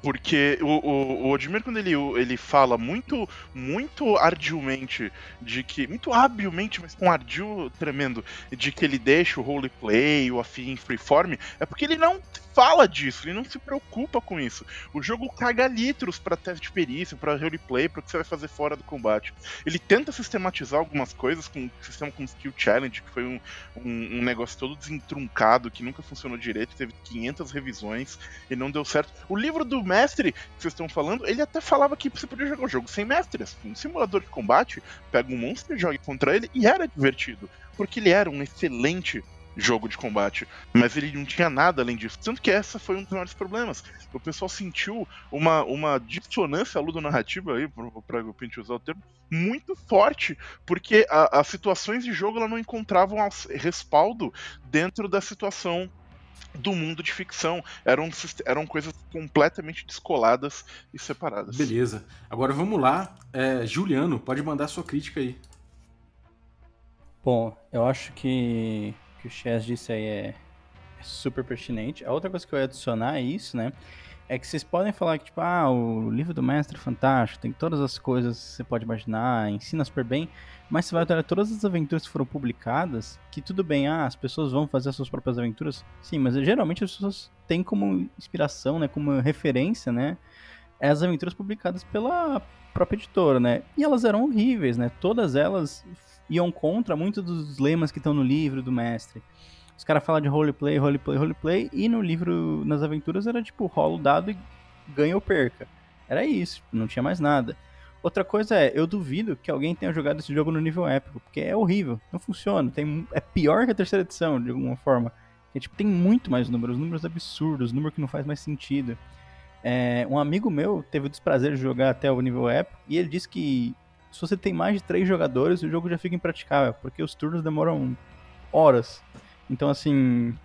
Porque o, o, o Odmir, quando ele, ele fala muito, muito arduamente de que. Muito habilmente, mas com ardil tremendo, de que ele deixa o roleplay, o afim freeform, é porque ele não fala disso, ele não se preocupa com isso. O jogo caga litros pra teste de perícia, pra roleplay, pra o que você vai fazer fora do combate. Ele tenta sistematizar algumas coisas com um sistema com skill challenge, que foi um, um, um negócio todo desentruncado, que nunca funcionou direito, teve 500 revisões e não deu certo. O livro do mestre que vocês estão falando, ele até falava que você podia jogar o jogo sem mestre, assim, um simulador de combate, pega um monstro e joga contra ele, e era divertido, porque ele era um excelente jogo de combate, mas ele não tinha nada além disso. Tanto que essa foi um dos maiores problemas. O pessoal sentiu uma, uma dissonância ludonarrativa aí, para o Pinto usar o termo, muito forte, porque a- as situações de jogo ela não encontravam respaldo dentro da situação do mundo de ficção. Eram, eram coisas completamente descoladas e separadas. Beleza. Agora vamos lá. É, Juliano, pode mandar sua crítica aí. Bom, eu acho que que o Chess disse aí é, é super pertinente. A outra coisa que eu ia adicionar a isso, né? É que vocês podem falar que, tipo, ah, o livro do mestre é fantástico, tem todas as coisas que você pode imaginar, ensina super bem, mas você vai olhar todas as aventuras que foram publicadas, que tudo bem, ah, as pessoas vão fazer as suas próprias aventuras, sim, mas geralmente as pessoas têm como inspiração, né, como referência, né, as aventuras publicadas pela própria editora, né, e elas eram horríveis, né, todas elas iam contra muitos dos lemas que estão no livro do mestre. Os caras falam de roleplay, roleplay, roleplay, e no livro, nas aventuras, era tipo, rola o dado e ganha ou perca. Era isso, não tinha mais nada. Outra coisa é, eu duvido que alguém tenha jogado esse jogo no nível épico, porque é horrível, não funciona, tem, é pior que a terceira edição, de alguma forma. Porque, tipo, tem muito mais números, números absurdos, número que não faz mais sentido. É, um amigo meu teve o desprazer de jogar até o nível épico, e ele disse que se você tem mais de três jogadores, o jogo já fica impraticável, porque os turnos demoram horas. Então, assim,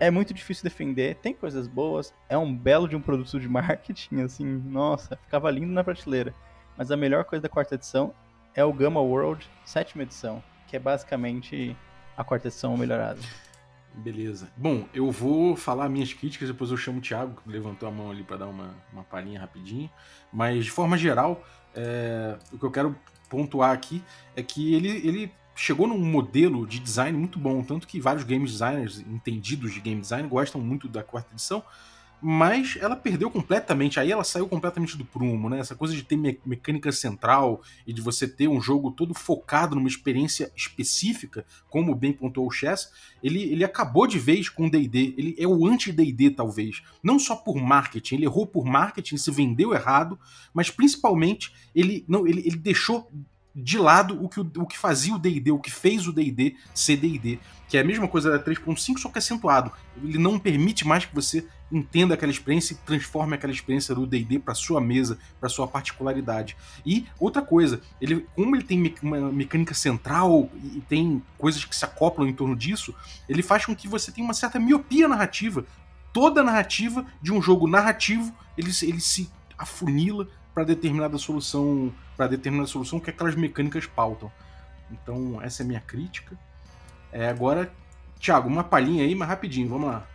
é muito difícil defender. Tem coisas boas, é um belo de um produto de marketing, assim, nossa, ficava lindo na prateleira. Mas a melhor coisa da quarta edição é o Gamma World, sétima edição, que é basicamente a quarta edição melhorada. Beleza. Bom, eu vou falar minhas críticas, depois eu chamo o Thiago, que levantou a mão ali para dar uma, uma palhinha rapidinho. Mas, de forma geral, é, o que eu quero pontuar aqui é que ele, ele chegou num modelo de design muito bom, tanto que vários game designers entendidos de game design gostam muito da quarta edição, mas ela perdeu completamente, aí ela saiu completamente do prumo, né? Essa coisa de ter me- mecânica central e de você ter um jogo todo focado numa experiência específica, como bem pontuou o Chess, ele, ele acabou de vez com o D&D, ele é o anti-D&D talvez, não só por marketing, ele errou por marketing, se vendeu errado, mas principalmente ele não ele, ele deixou de lado o que, o, que fazia o D&D, o que fez o D&D ser D&D, que é a mesma coisa da 3.5, só que acentuado. Ele não permite mais que você entenda aquela experiência e transforme aquela experiência do D&D para sua mesa, para sua particularidade. E outra coisa, ele como ele tem uma mecânica central e tem coisas que se acoplam em torno disso, ele faz com que você tenha uma certa miopia narrativa. Toda narrativa de um jogo narrativo, ele, ele se afunila para determinada solução, para determinada solução que aquelas mecânicas pautam. Então, essa é a minha crítica. É, agora, Thiago, uma palhinha aí, mas rapidinho, vamos lá.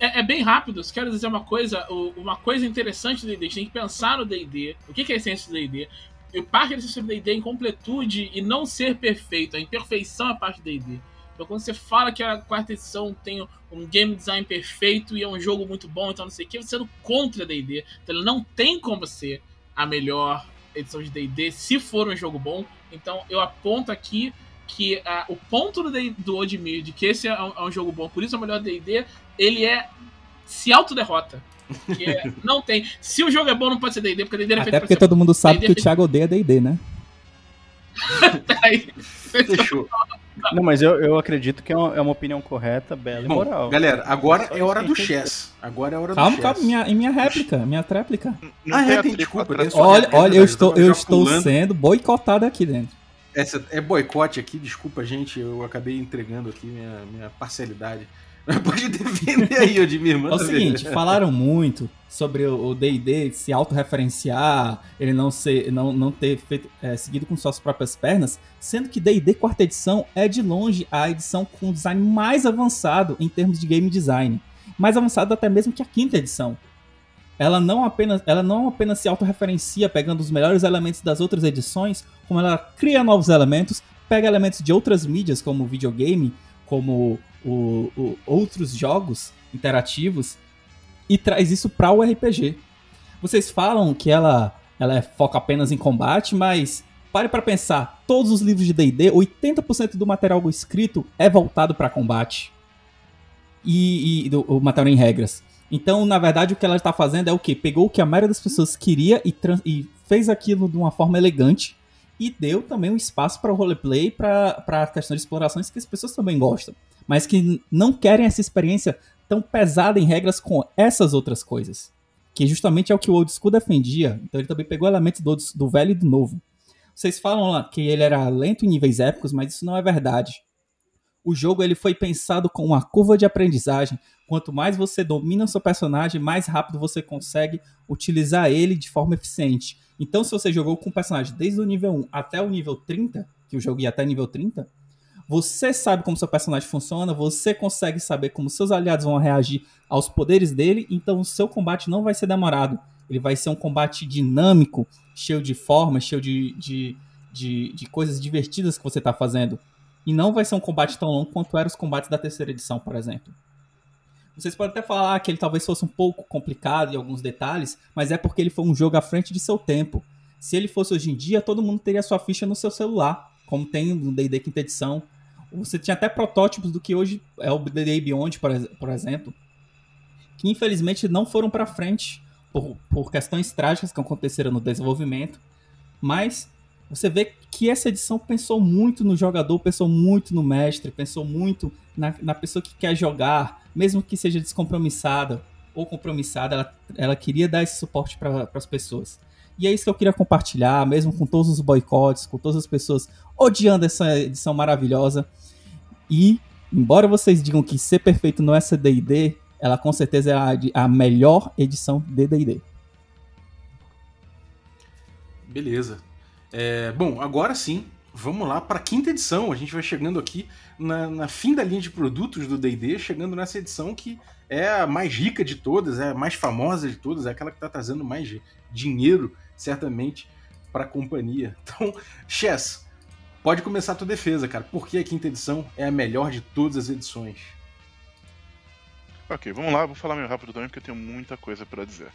É, é bem rápido, só quero dizer uma coisa, uma coisa interessante do D&D, a gente tem que pensar no D&D, o que é a essência do D&D. E parte da essência do D&D é incompletude e não ser perfeito, a imperfeição é parte do D&D. Então quando você fala que a quarta edição tem um game design perfeito e é um jogo muito bom, então não sei o que, você é do contra D&D. Então ele não tem como ser a melhor edição de D&D se for um jogo bom. Então eu aponto aqui que ah, o ponto do, D- do Odmir de que esse é um, é um jogo bom, por isso é o melhor D&D, ele é se autoderrota. Que é- *laughs* não tem. Se o jogo é bom, não pode ser D&D, porque D&D é feito Até porque todo mundo sabe D&D que o é Thiago odeia D&D, né? *laughs* Peraí. Fechou. *laughs* Não, mas eu, eu acredito que é uma, é uma opinião correta, bela e Bom, moral. galera, agora Só é hora do chess. Agora é hora Calma, do calma, chess. minha, em minha réplica, minha tréplica. Não Ah, é, tem, desculpa, Olha, é olha, eu estou, eu estou pulando. sendo boicotado aqui dentro. Essa é boicote aqui, desculpa, gente. Eu acabei entregando aqui minha, minha parcialidade. *laughs* Pode defender aí, Odmir, É o ver. seguinte, falaram muito sobre o o D&D se autorreferenciar, ele não ser, não, não ter feito, é, seguido com suas próprias pernas, sendo que D&D quarta edição é de longe a edição com design mais avançado em termos de game design, mais avançado até mesmo que a quinta edição. Ela não apenas, ela não apenas se autorreferencia pegando os melhores elementos das outras edições, como ela cria novos elementos, pega elementos de outras mídias como videogame, como o- o- outros jogos interativos e traz isso para o RPG. Vocês falam que ela, ela é, foca apenas em combate, mas pare para pensar, todos os livros de D&D, 80% do material escrito é voltado para combate. E, e do, o material em regras. Então, na verdade, o que ela está fazendo é o quê? Pegou o que a maioria das pessoas queria e, e fez aquilo de uma forma elegante e deu também um espaço para o roleplay, para a questão de explorações que as pessoas também gostam, mas que não querem essa experiência tão pesada em regras com essas outras coisas, que justamente é o que o Old School defendia. Então ele também pegou elementos do, do velho e do novo. Vocês falam lá que ele era lento em níveis épicos, mas isso não é verdade. O jogo ele foi pensado com uma curva de aprendizagem. Quanto mais você domina o seu personagem, mais rápido você consegue utilizar ele de forma eficiente. Então, se você jogou com o personagem desde o nível 1 até o nível 30, que o jogo ia até nível 30, você sabe como seu personagem funciona, você consegue saber como seus aliados vão reagir aos poderes dele, então o seu combate não vai ser demorado. Ele vai ser um combate dinâmico, cheio de formas, cheio de, de, de, de coisas divertidas que você está fazendo. E não vai ser um combate tão longo quanto eram os combates da terceira edição, por exemplo. Vocês podem até falar que ele talvez fosse um pouco complicado em alguns detalhes, mas é porque ele foi um jogo à frente de seu tempo. Se ele fosse hoje em dia, todo mundo teria sua ficha no seu celular, como tem no D&D quinta edição. Você tinha até protótipos do que hoje é o D&D Beyond, por exemplo, que infelizmente não foram para frente por, por questões trágicas que aconteceram no desenvolvimento, mas você vê que essa edição pensou muito no jogador, pensou muito no mestre, pensou muito na, na pessoa que quer jogar, mesmo que seja descompromissada ou compromissada, ela, ela queria dar esse suporte para as pessoas. E é isso que eu queria compartilhar, mesmo com todos os boicotes, com todas as pessoas odiando essa edição maravilhosa. E, embora vocês digam que ser perfeito não é CDD, ela com certeza é a, a melhor edição de DD. Beleza. É, bom, agora sim, vamos lá para a quinta edição. A gente vai chegando aqui na, na fim da linha de produtos do D&D, chegando nessa edição que é a mais rica de todas, é a mais famosa de todas, é aquela que está trazendo mais dinheiro, certamente, para a companhia. *laughs* Então, Chess, pode começar a tua defesa, cara. Por que a quinta edição é a melhor de todas as edições? Ok, vamos lá, vou falar meio rápido também porque eu tenho muita coisa para dizer.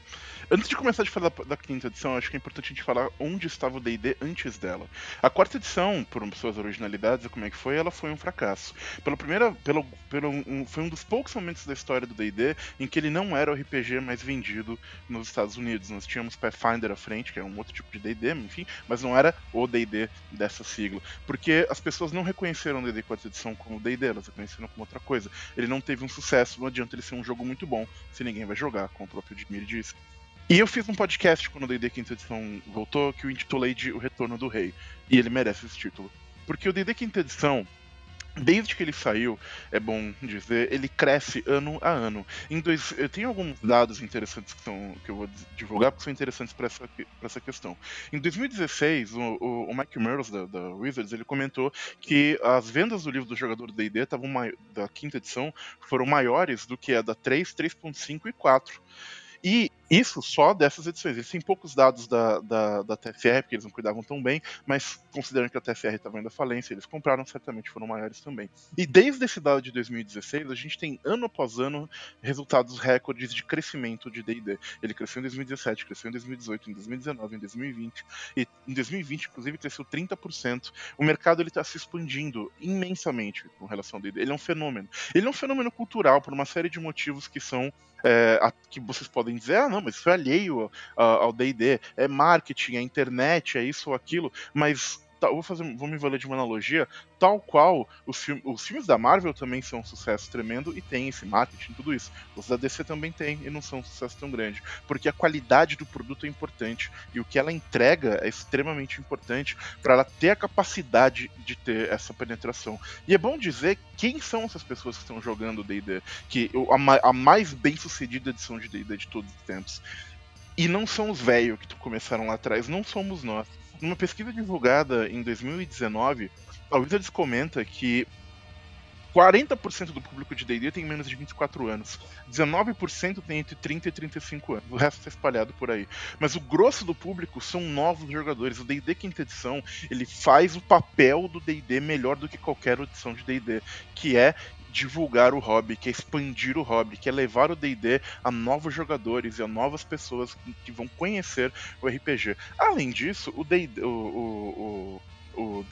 Antes de começar a falar da, quinta edição, acho que é importante a gente falar onde estava o D&D antes dela. A quarta edição, por suas originalidades e como é que foi, ela foi um fracasso. Pela primeira, pelo, pelo, um, foi um dos poucos momentos da história do D&D em que ele não era o RPG mais vendido nos Estados Unidos. Nós tínhamos Pathfinder à frente, que é um outro tipo de D&D, enfim, mas não era o D&D dessa sigla, porque as pessoas não reconheceram o D&D quarta edição como D&D, elas reconheceram como outra coisa. Ele não teve um sucesso, não adianta ele ser um jogo muito bom se ninguém vai jogar, como o próprio Dimir disse. E eu fiz um podcast quando o D&D Quinta Edição voltou, que eu intitulei de O Retorno do Rei. E ele merece esse título. Porque o D&D Quinta Edição, desde que ele saiu, é bom dizer, ele cresce ano a ano. Em dois, eu tenho alguns dados interessantes que, são, que eu vou divulgar, porque são interessantes para essa, essa questão. Em 2016, o, o, o Mike Mearls, da, da, Wizards, ele comentou que as vendas do livro do jogador do D&D da quinta edição foram maiores do que a da 3, 3.5 e 4. E isso só dessas edições. Eles têm poucos dados da, da, da TFR, porque eles não cuidavam tão bem, mas considerando que a TFR estava indo à falência, eles compraram, certamente foram maiores também. E desde esse dado de 2016, a gente tem ano após ano resultados recordes de crescimento de DD. Ele cresceu em 2017, cresceu em 2018, em 2019, em 2020. E em 2020, inclusive, cresceu 30%. O mercado está se expandindo imensamente com relação ao DD. Ele é um fenômeno. Ele é um fenômeno cultural por uma série de motivos que são. É, a, que vocês podem dizer, ah, não, mas isso é alheio ao D&D, é marketing, é internet, é isso ou aquilo, mas vou fazer, vou me valer de uma analogia, tal qual os, os filmes da Marvel também são um sucesso tremendo e tem esse marketing, tudo isso. Os da DC também tem e não são um sucesso tão grande, porque a qualidade do produto é importante e o que ela entrega é extremamente importante para ela ter a capacidade de ter essa penetração. E é bom dizer quem são essas pessoas que estão jogando D&D, que a, a mais bem sucedida edição de D&D de todos os tempos. E não são os velhos que começaram lá atrás, não somos nós numa pesquisa divulgada em 2019, a Wizards comenta que 40% do público de D&D tem menos de 24 anos. 19% tem entre 30 e 35 anos. O resto está espalhado por aí. Mas o grosso do público são novos jogadores. O D&D quinta edição, ele faz o papel do D&D melhor do que qualquer edição de D&D, que é divulgar o hobby, quer expandir o hobby, quer levar o D&D a novos jogadores e a novas pessoas que, que vão conhecer o RPG. Além disso, o D&D, o, o, o, o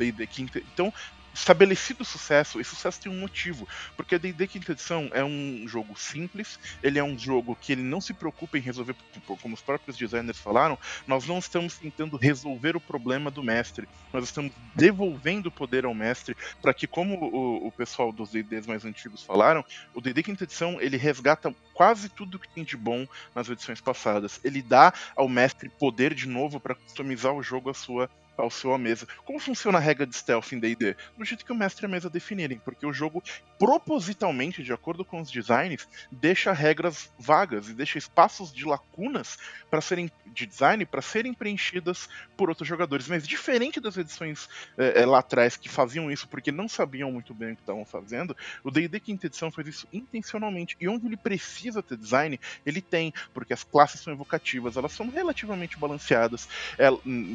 então estabelecido sucesso, e sucesso tem um motivo, porque D&D Quinta Edição é um jogo simples, ele é um jogo que ele não se preocupa em resolver, como os próprios designers falaram, nós não estamos tentando resolver o problema do mestre, nós estamos devolvendo o poder ao mestre para que, como o, o pessoal dos D&Ds mais antigos falaram, o D&D Quinta Edição ele resgata quase tudo que tem de bom nas edições passadas, ele dá ao mestre poder de novo para customizar o jogo à sua ao seu à mesa. Como funciona a regra de stealth em D&D? Do jeito que o mestre e a mesa definirem, porque o jogo propositalmente, de acordo com os designs, deixa regras vagas e deixa espaços de lacunas para serem de design para serem preenchidas por outros jogadores. Mas diferente das edições é, lá atrás que faziam isso porque não sabiam muito bem o que estavam fazendo, o D&D quinta edição faz isso intencionalmente e onde ele precisa ter design, ele tem, porque as classes são evocativas, elas são relativamente balanceadas, é,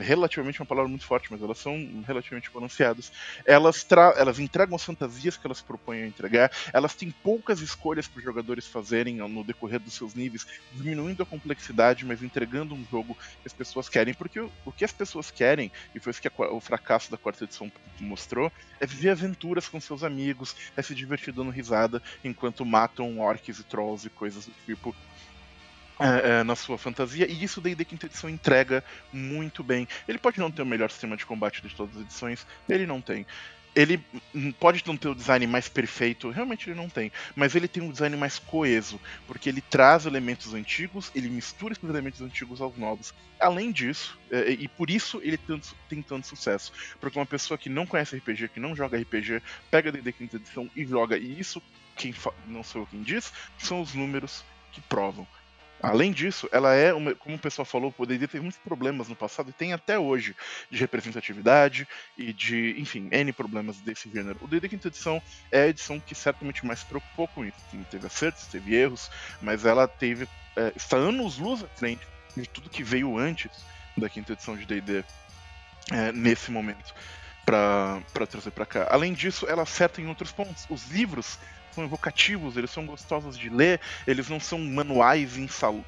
relativamente é uma palavra muito forte, mas elas são relativamente balanceadas. Elas, elas entregam as fantasias que elas propõem a entregar, elas têm poucas escolhas para os jogadores fazerem no decorrer dos seus níveis, diminuindo a complexidade, mas entregando um jogo que as pessoas querem, porque o, o que as pessoas querem, e foi isso que a, o fracasso da quarta edição mostrou, é viver aventuras com seus amigos, é se divertir dando risada enquanto matam orcs e trolls e coisas do tipo é, é, na sua fantasia, e isso D&D Quinta Edição entrega muito bem. Ele pode não ter o melhor sistema de combate de todas as edições, ele não tem. Ele pode não ter o design mais perfeito, realmente ele não tem, mas ele tem um design mais coeso, porque ele traz elementos antigos, ele mistura esses elementos antigos aos novos. Além disso, é, e por isso ele tem tanto sucesso, porque uma pessoa que não conhece RPG, que não joga RPG, pega D&D Quinta Edição e joga, e isso, quem não sou eu quem diz, são os números que provam. Além disso, ela é, uma, como o pessoal falou, o D&D teve muitos problemas no passado e tem até hoje de representatividade e de, enfim, N problemas desse gênero. O D&D Quinta Edição é a edição que certamente mais se preocupou com isso. Teve acertos, teve erros, mas ela teve é, está anos luz à frente de tudo que veio antes da quinta edição de D&D é, nesse momento para trazer para cá. Além disso, ela acerta em outros pontos. Os livros são evocativos, eles são gostosos de ler, eles não são manuais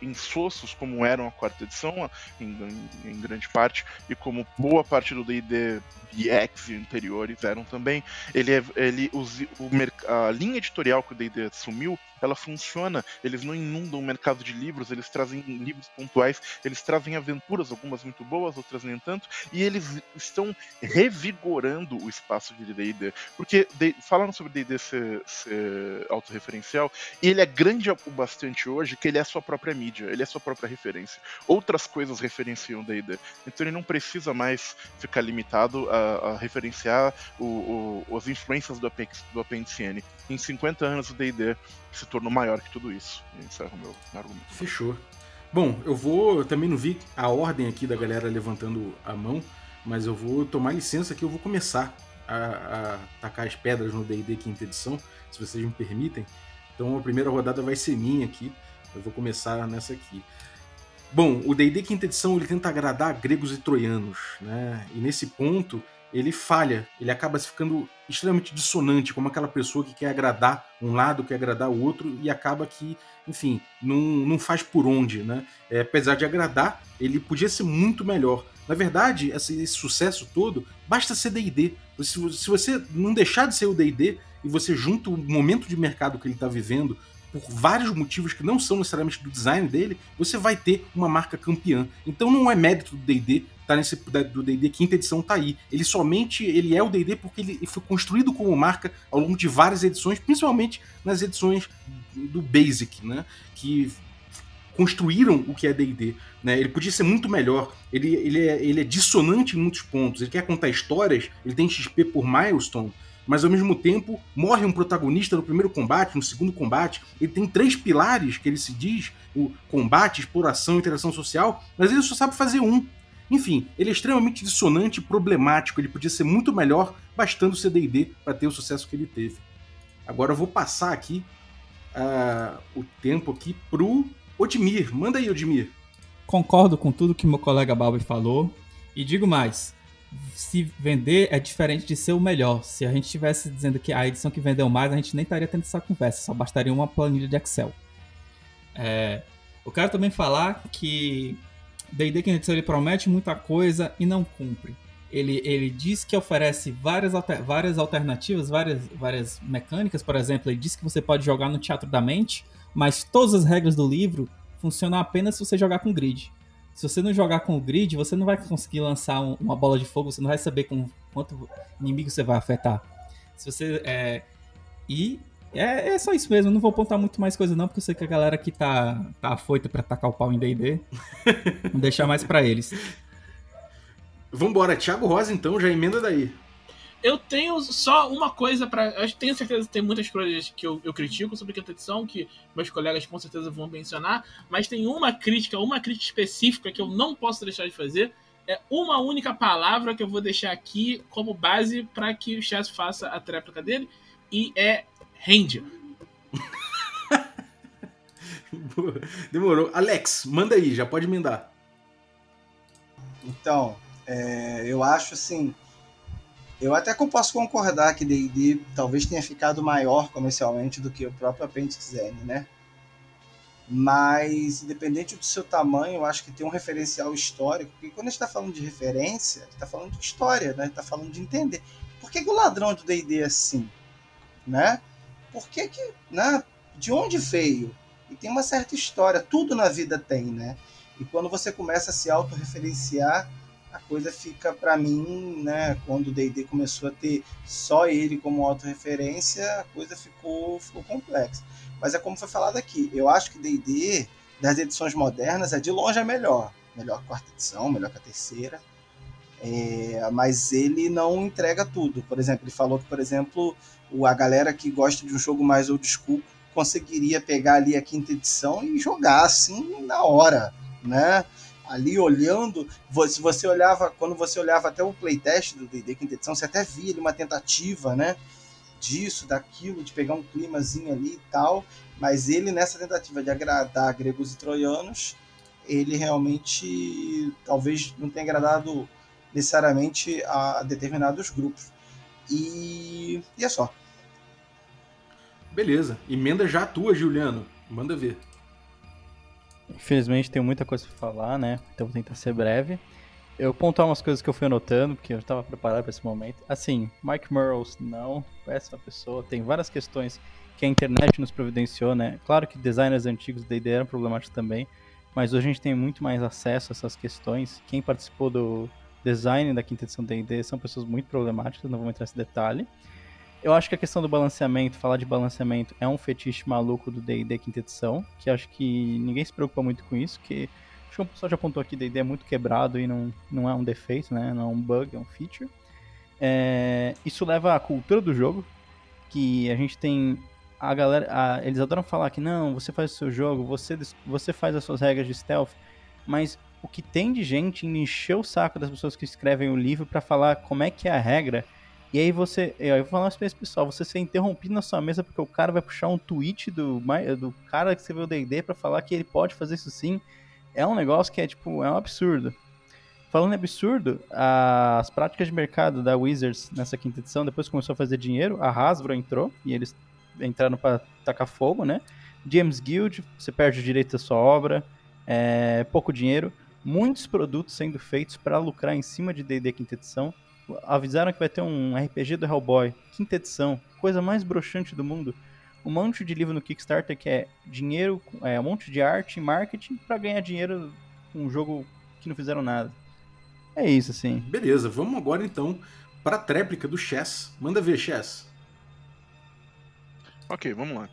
insossos como eram a quarta edição, em, em, grande parte, e como boa parte do D&D BX e anteriores eram também. Ele, é, ele os, o, a linha editorial que o D&D assumiu ela funciona. Eles não inundam o mercado de livros, eles trazem livros pontuais, eles trazem aventuras, algumas muito boas, outras nem tanto, e eles estão revigorando o espaço de D&D. Porque falando sobre D&D ser, ser autorreferencial, ele é grande o bastante hoje que ele é sua própria mídia, ele é sua própria referência. Outras coisas referenciam D&D. Então ele não precisa mais ficar limitado a, a referenciar o, o, as influências do, Apex, do Apendicene. Em 50 anos o D&D se tornou maior que tudo isso. E encerro o meu argumento. Fechou. Bom, eu vou. Eu também não vi a ordem aqui da galera levantando a mão, mas eu vou tomar licença que eu vou começar a, a tacar as pedras no DD quinta edição, se vocês me permitem. Então a primeira rodada vai ser minha aqui. Eu vou começar nessa aqui. Bom, o D&D quinta edição ele tenta agradar gregos e troianos, né? E nesse ponto ele falha, ele acaba ficando extremamente dissonante, como aquela pessoa que quer agradar um lado, quer agradar o outro, e acaba que, enfim, não, não faz por onde, né? É, apesar de agradar, ele podia ser muito melhor. Na verdade, esse, esse sucesso todo, basta ser D&D. Se, se você não deixar de ser o D&D, e você junta o momento de mercado que ele está vivendo, por vários motivos que não são necessariamente do design dele, você vai ter uma marca campeã. Então não é mérito do D&D tá nesse do D&D quinta edição tá aí. Ele somente ele é o D&D porque ele foi construído como marca ao longo de várias edições, principalmente nas edições do Basic, né, que construíram o que é D&D, né? Ele podia ser muito melhor. Ele, ele, é, ele é dissonante em muitos pontos. Ele quer contar histórias, ele tem XP por milestone, mas ao mesmo tempo morre um protagonista no primeiro combate, no segundo combate. Ele tem três pilares que ele se diz: o combate, exploração, interação social, mas ele só sabe fazer um. Enfim, ele é extremamente dissonante e problemático, ele podia ser muito melhor, bastando ser D&D para ter o sucesso que ele teve. Agora eu vou passar aqui uh, o tempo aqui pro Odmir. Manda aí, Odmir. Concordo com tudo que meu colega Balbi falou e digo mais, se vender é diferente de ser o melhor. Se a gente estivesse dizendo que a edição que vendeu mais, a gente nem estaria tendo essa conversa, só bastaria uma planilha de Excel. É, eu quero também falar que D&D Quinta ele promete muita coisa e não cumpre. Ele, ele diz que oferece várias, alter, várias alternativas, várias, várias mecânicas, por exemplo, ele diz que você pode jogar no Teatro da Mente, mas todas as regras do livro funcionam apenas se você jogar com grid. Se você não jogar com o grid, você não vai conseguir lançar um, uma bola de fogo, você não vai saber com quanto inimigo você vai afetar. Se você. É, e é, é só isso mesmo, não vou apontar muito mais coisa não, porque eu sei que a galera aqui tá, tá afoita pra tacar o pau em D&D. *laughs* Vou deixar mais pra eles. Vambora, Thiago Rosa então, já emenda daí. Eu tenho só uma coisa para. Eu tenho certeza que tem muitas coisas que eu, eu critico sobre a quinta edição, que meus colegas com certeza vão mencionar, mas tem uma crítica, uma crítica específica que eu não posso deixar de fazer. É uma única palavra que eu vou deixar aqui como base para que o Chess faça a tréplica dele, e é Ranger. *laughs* Demorou. Alex, manda aí, já pode emendar. Então, é, eu acho assim. Eu até posso concordar que D&D talvez tenha ficado maior comercialmente do que o próprio Appendix N, né? Mas, independente do seu tamanho, eu acho que tem um referencial histórico. Porque quando a gente está falando de referência, a gente está falando de história, né? A gente está falando de entender. Por que, que o ladrão do D&D é assim? Né? Por que que... Né? De onde veio? E tem uma certa história. Tudo na vida tem, né? E quando você começa a se autorreferenciar, a coisa fica para mim, né, quando o D&D começou a ter só ele como autorreferência, a coisa ficou, ficou complexa. Mas é como foi falado aqui, eu acho que D&D das edições modernas é de longe a melhor, melhor que a quarta edição, melhor que a terceira, é, mas ele não entrega tudo. Por exemplo, ele falou que, por exemplo, a galera que gosta de um jogo mais old school conseguiria pegar ali a quinta edição e jogar assim na hora, né? ali olhando, se você olhava, quando você olhava até o playtest do D&D quinta edição, você até via ali uma tentativa, né, disso, daquilo, de pegar um climazinho ali e tal, mas ele nessa tentativa de agradar gregos e troianos, ele realmente talvez não tenha agradado necessariamente a determinados grupos. E, e é só. Beleza. Emenda já a tua, Juliano. Manda ver. Infelizmente tenho muita coisa para falar, né? Então vou tentar ser breve. Eu pontuar umas coisas que eu fui anotando, porque eu estava preparado para esse momento. Assim, Mike Murrows, não, péssima pessoa. Tem várias questões que a internet nos providenciou, né? Claro que designers antigos da ideia eram problemáticos também, mas hoje a gente tem muito mais acesso a essas questões. Quem participou do design da quinta edição D&D são pessoas muito problemáticas, não vou entrar nesse detalhe. Eu acho que a questão do balanceamento, falar de balanceamento, é um fetiche maluco do D&D quinta edição, que acho que ninguém se preocupa muito com isso, que acho que o pessoal já apontou aqui, D&D é muito quebrado e não, não é um defeito, né? Não é um bug, é um feature. É, isso leva à cultura do jogo, que a gente tem a galera, a, eles adoram falar que não, você faz o seu jogo, você, você faz as suas regras de stealth, mas o que tem de gente em encher o saco das pessoas que escrevem o livro para falar como é que é a regra e aí você, eu vou falar uma pessoal, você ser interrompido na sua mesa porque o cara vai puxar um tweet do, do cara que escreveu o D&D para falar que ele pode fazer isso sim, é um negócio que é tipo, é um absurdo. Falando em absurdo, as práticas de mercado da Wizards nessa quinta edição, depois começou a fazer dinheiro, a Hasbro entrou e eles entraram para tacar fogo, né? James Guild, você perde o direito da sua obra, é, pouco dinheiro, muitos produtos sendo feitos para lucrar em cima de D&D quinta edição, avisaram que vai ter um RPG do Hellboy, quinta edição, coisa mais broxante do mundo. Um monte de livro no Kickstarter que é dinheiro, é um monte de arte e marketing para ganhar dinheiro com um jogo que não fizeram nada. É isso, assim. Beleza, vamos agora então para a tréplica do Chess. Manda ver, Chess. Ok, vamos lá.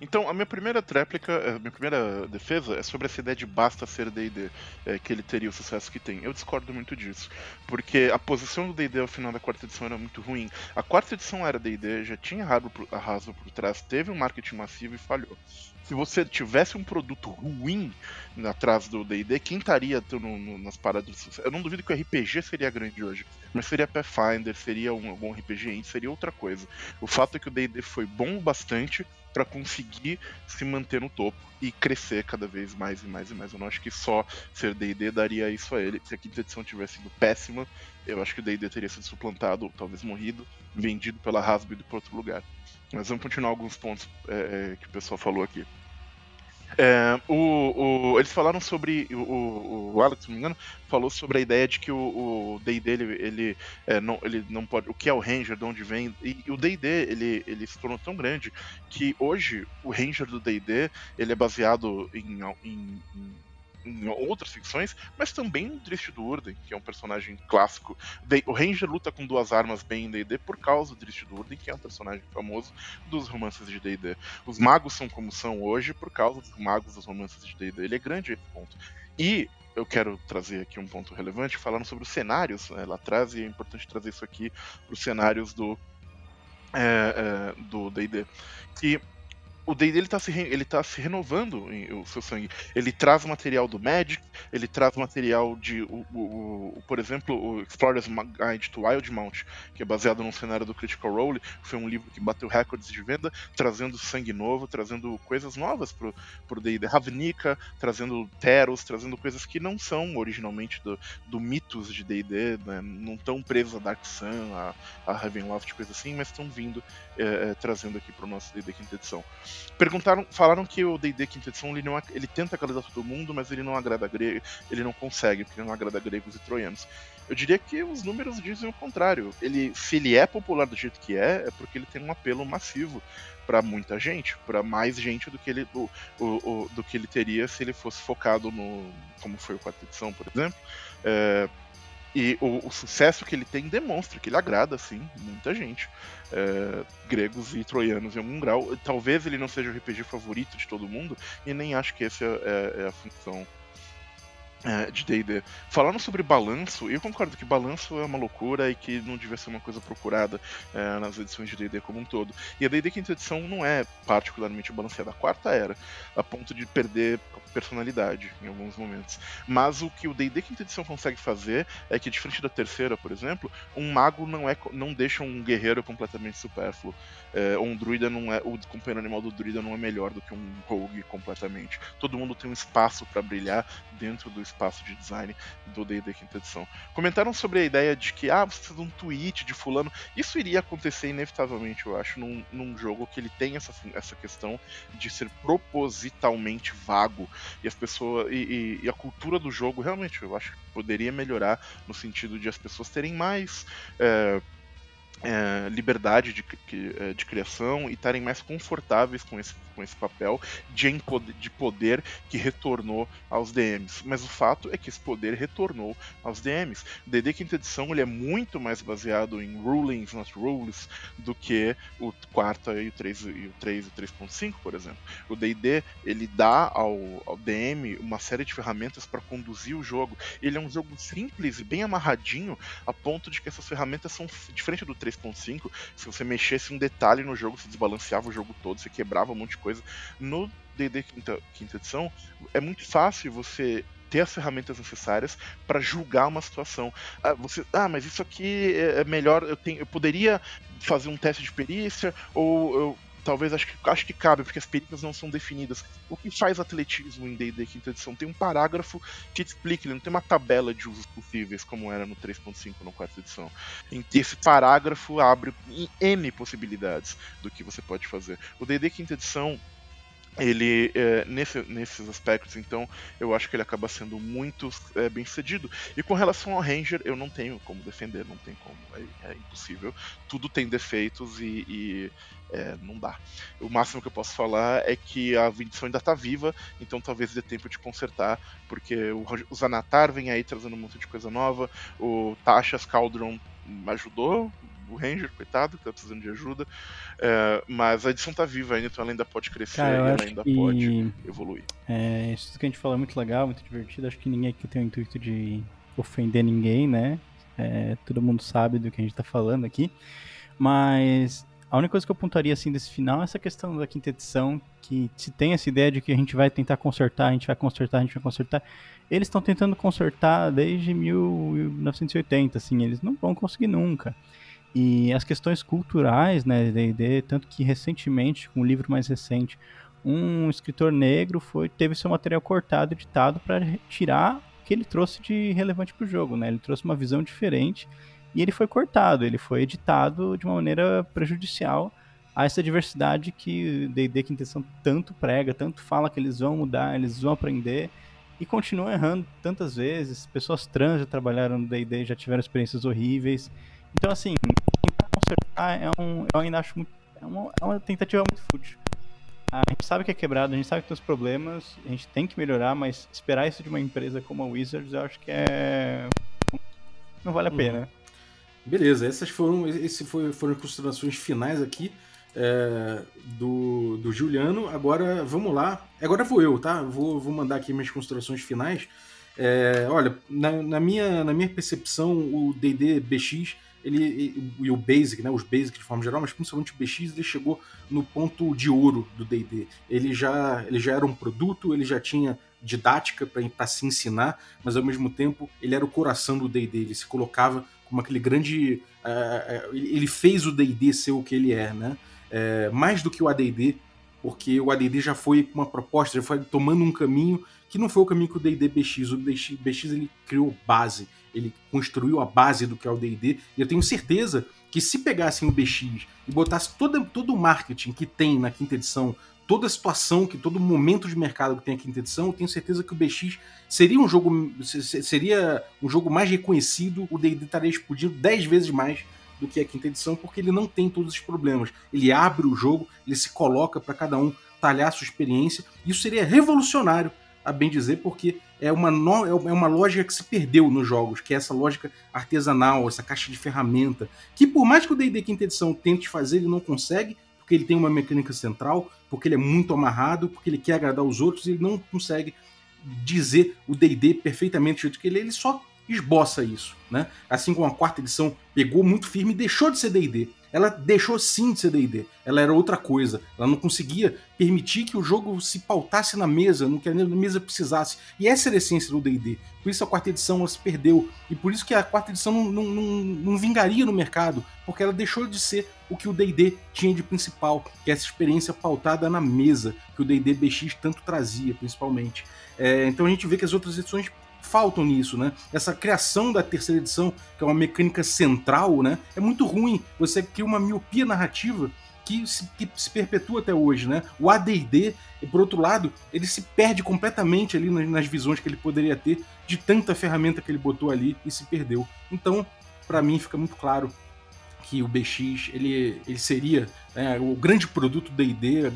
Então, a minha primeira tréplica, a minha primeira defesa é sobre essa ideia de basta ser D&D, é, que ele teria o sucesso que tem. Eu discordo muito disso, porque a posição do D&D ao final da quarta edição era muito ruim. A quarta edição era D&D, já tinha a Hasbro por trás, teve um marketing massivo e falhou. Se você tivesse um produto ruim atrás do D&D, quem estaria no, no, nas paradas? Eu não duvido que o RPG seria grande hoje, mas seria Pathfinder, seria um bom RPG seria outra coisa. O fato é que o D&D foi bom bastante para conseguir se manter no topo e crescer cada vez mais e mais e mais. Eu não acho que só ser D&D daria isso a ele. Se a quinta edição tivesse sido péssima, eu acho que o D&D teria sido suplantado, ou talvez morrido, vendido pela Hasbro e para outro lugar. Mas vamos continuar alguns pontos é, é, que o pessoal falou aqui. É, o, o, eles falaram sobre. O, o, Alex, se não me engano, falou sobre a ideia de que o DD ele, ele, é, não, ele não pode. O que é o Ranger, de onde vem. E, e o DD ele, ele se tornou tão grande que hoje o Ranger do DD ele é baseado em, em, em em outras ficções, mas também no Drist do Urden, que é um personagem clássico. O Ranger luta com duas armas bem em D&D por causa do Drist do Urden, que é um personagem famoso dos romances de D&D. Os magos são como são hoje por causa dos magos dos romances de D&D. Ele é grande esse ponto. E eu quero trazer aqui um ponto relevante, falando sobre os cenários né, lá atrás, e é importante trazer isso aqui para os cenários do é, é, do D&D. Que o D&D ele tá se ele tá se renovando em, o seu sangue. Ele traz material do Magic, ele traz material de o, o, o, por exemplo, o Explorer's Guide to Wildmount, que é baseado num cenário do Critical Role, foi um livro que bateu recordes de venda, trazendo sangue novo, trazendo coisas novas pro pro D&D. Ravnica, trazendo Teros, trazendo coisas que não são originalmente do, do mitos de D&D, né? não estão presos a Dark Sun, a, a Ravenloft, coisa assim, mas estão vindo é, é, trazendo aqui pro nosso D&D quinta edição. Perguntaram, falaram que o D&D quinta edição ele, não, ele tenta agradar todo mundo, mas ele não agrada grego, ele não consegue, porque ele não agrada gregos e troianos. Eu diria que os números dizem o contrário. Ele, se ele é popular do jeito que é, é porque ele tem um apelo massivo para muita gente, para mais gente do que ele do, o, o, do que ele teria se ele fosse focado no como foi o quarta edição, por exemplo. É, e o, o, sucesso que ele tem demonstra que ele agrada, sim, muita gente. É, gregos e troianos em algum grau. Talvez ele não seja o RPG favorito de todo mundo, e nem acho que essa é, é a função é, de D&D. Falando sobre balanço, eu concordo que balanço é uma loucura e que não devia ser uma coisa procurada é, nas edições de D&D como um todo. E a D&D quinta edição não é particularmente balanceada. A quarta era, a ponto de perder personalidade em alguns momentos. Mas o que o D&D quinta edição consegue fazer é que, diferente da terceira, por exemplo, um mago não é não deixa um guerreiro completamente supérfluo. É, um druida não é o companheiro animal do druida não é melhor do que um rogue completamente. Todo mundo tem um espaço para brilhar dentro do espaço de design do D&D quinta edição. Comentaram sobre a ideia de que ah, você precisa de um tweet de fulano. Isso iria acontecer inevitavelmente, eu acho, num, num jogo que ele tem essa, essa questão de ser propositalmente vago e as pessoas e, e, e a cultura do jogo realmente eu acho que poderia melhorar no sentido de as pessoas terem mais é, é, liberdade de, é, de criação e estarem mais confortáveis com esse, com esse papel de, de poder que retornou aos DMs. Mas o fato é que esse poder retornou aos DMs. DD Quinta Edição ele é muito mais baseado em rulings, not rules, do que o quarta e o 3 e o 3 e 3.5, por exemplo. O D&D ele dá ao, ao DM uma série de ferramentas para conduzir o jogo. Ele é um jogo simples e bem amarradinho, a ponto de que essas ferramentas são diferente do 3 3.5, se você mexesse um detalhe no jogo, você desbalanceava o jogo todo, você quebrava um monte de coisa. No D&D quinta, quinta edição, é muito fácil você ter as ferramentas necessárias para julgar uma situação. Ah, você, ah, mas isso aqui é, é melhor, eu, tenho, eu poderia fazer um teste de perícia, ou eu talvez acho que, acho que cabe, porque as perícias não são definidas. O que faz atletismo em D&D quinta edição? Tem um parágrafo que explica, ele não tem uma tabela de usos possíveis, como era no 3.5 no quarta edição. Esse parágrafo abre N possibilidades do que você pode fazer. O D&D quinta edição ele é, nesse, nesses aspectos, então eu acho que ele acaba sendo muito é, bem sucedido. E com relação ao Ranger, eu não tenho como defender, não tem como, é, é impossível. Tudo tem defeitos e, e é, não dá. O máximo que eu posso falar é que a edição ainda está viva, então talvez dê tempo de consertar, porque o, o Zanatar vem aí trazendo um monte de coisa nova, o Tashas Cauldron ajudou, o Ranger, coitado, que tá precisando de ajuda. É, mas a edição tá viva ainda, então ela ainda pode crescer Cara, ela ainda que... pode evoluir. É, isso que a gente falou é muito legal, muito divertido. Acho que ninguém aqui tem o intuito de ofender ninguém, né? É, todo mundo sabe do que a gente tá falando aqui. Mas a única coisa que eu pontuaria assim desse final é essa questão da quinta edição, que se tem essa ideia de que a gente vai tentar consertar, a gente vai consertar, a gente vai consertar. Eles estão tentando consertar desde 1980, assim, eles não vão conseguir nunca. E as questões culturais, né, D&D, tanto que recentemente, com um livro mais recente, um escritor negro foi teve seu material cortado, editado para tirar o que ele trouxe de relevante para o jogo, né? Ele trouxe uma visão diferente e ele foi cortado, ele foi editado de uma maneira prejudicial a essa diversidade que D&D Quinta Edição tanto prega, tanto fala que eles vão mudar, eles vão aprender e continuam errando tantas vezes. Pessoas trans já trabalharam no D&D, já tiveram experiências horríveis. Então, assim, tentar consertar é um, eu ainda acho muito, é uma, é uma tentativa muito fútil. A gente sabe que é quebrado, a gente sabe que tem os problemas, a gente tem que melhorar, mas esperar isso de uma empresa como a Wizards, eu acho que é. Não vale a pena. Beleza, essas foram, esse foi, foram as considerações finais aqui é, do, do Juliano. Agora vamos lá. Agora vou eu, tá? Vou, vou mandar aqui minhas considerações finais. É, olha, na, na, minha, na minha percepção, o DD BX ele, e o Basic, né, os Basic de forma geral, mas principalmente o BX, ele chegou no ponto de ouro do D&D. Ele já, ele já era um produto, ele já tinha didática para se ensinar, mas ao mesmo tempo ele era o coração do D&D, ele se colocava como aquele grande... Uh, ele fez o D&D ser o que ele é, né? Mais do que o AD&D, porque o AD&D já foi uma proposta, já foi tomando um caminho que não foi o caminho que o D&D BX, o BX, BX ele criou base, ele construiu a base do que é o D&D, e eu tenho certeza que se pegassem o BX e botasse todo, todo o marketing que tem na quinta edição, toda a situação, que todo momento de mercado que tem a quinta edição, eu tenho certeza que o BX seria um jogo seria um jogo mais reconhecido, o D&D estaria explodindo 10 vezes mais do que a quinta edição, porque ele não tem todos os problemas. Ele abre o jogo, ele se coloca para cada um talhar sua experiência. Isso seria revolucionário a bem dizer, porque é uma, no, é uma lógica que se perdeu nos jogos, que é essa lógica artesanal, essa caixa de ferramenta, que por mais que o D&D quinta edição tente fazer, ele não consegue, porque ele tem uma mecânica central, porque ele é muito amarrado, porque ele quer agradar os outros, e ele não consegue dizer o D&D perfeitamente do jeito que ele é, ele só esboça isso, né? Assim como a quarta edição pegou muito firme e deixou de ser D&D ela deixou sim de ser D&D. Ela era outra coisa. Ela não conseguia permitir que o jogo se pautasse na mesa, no que a mesa precisasse. E essa era a essência do D&D. Por isso a quarta edição se perdeu. E por isso que a quarta edição não, não, não, não vingaria no mercado, porque ela deixou de ser o que o D&D tinha de principal, que é essa experiência pautada na mesa, que o D&D BX tanto trazia, principalmente. É, então a gente vê que as outras edições faltam nisso, né? Essa criação da terceira edição, que é uma mecânica central, né? É muito ruim. Você cria uma miopia narrativa que se, que se perpetua até hoje, né? O AD&D, por outro lado, ele se perde completamente ali nas, nas, visões que ele poderia ter de tanta ferramenta que ele botou ali e se perdeu. Então, para mim fica muito claro que o BX ele, ele seria né, o grande produto D&D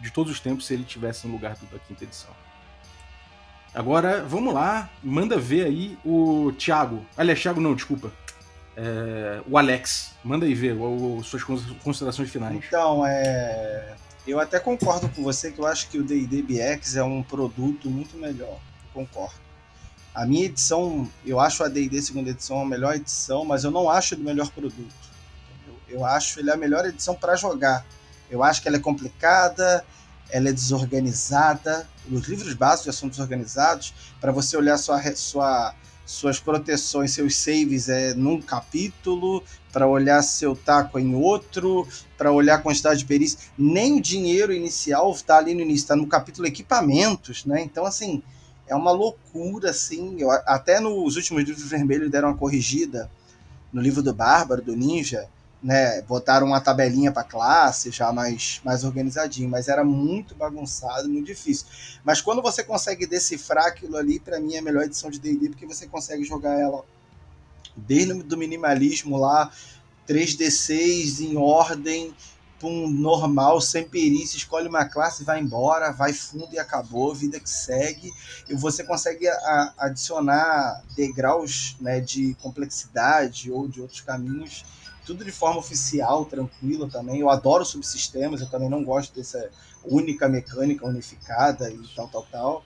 de todos os tempos se ele tivesse no lugar da quinta edição. Agora, vamos lá, manda ver aí o Thiago. Aliás, Thiago não, desculpa. É, o Alex. Manda aí ver o, suas considerações finais. Então, é, eu até concordo com você que eu acho que o D&D BX é um produto muito melhor. Concordo. A minha edição, eu acho a D&D segunda edição a melhor edição, mas eu não acho ele o melhor produto. Eu, eu acho ele a melhor edição para jogar. Eu acho que ela é complicada, ela é desorganizada. Os livros básicos já são desorganizados. Para você olhar sua, sua, suas proteções, seus saves é num capítulo, para olhar seu taco em outro, para olhar a quantidade de perícia. Nem o dinheiro inicial está ali no início, está no capítulo equipamentos, né? Então, assim, é uma loucura, assim. Eu, até nos últimos livros vermelhos deram uma corrigida no livro do Bárbaro, do Ninja né, botaram uma tabelinha para classe já mais, mais organizadinho, mas era muito bagunçado, muito difícil. Mas quando você consegue decifrar aquilo ali, para mim é a melhor edição de D&D, porque você consegue jogar ela desde o minimalismo lá, 3D6 em ordem, um normal, sem perícia, escolhe uma classe, vai embora, vai fundo e acabou, vida que segue. E você consegue a, adicionar degraus né, de complexidade ou de outros caminhos tudo de forma oficial, tranquila também. Eu adoro subsistemas, eu também não gosto dessa única mecânica unificada e tal, tal, tal.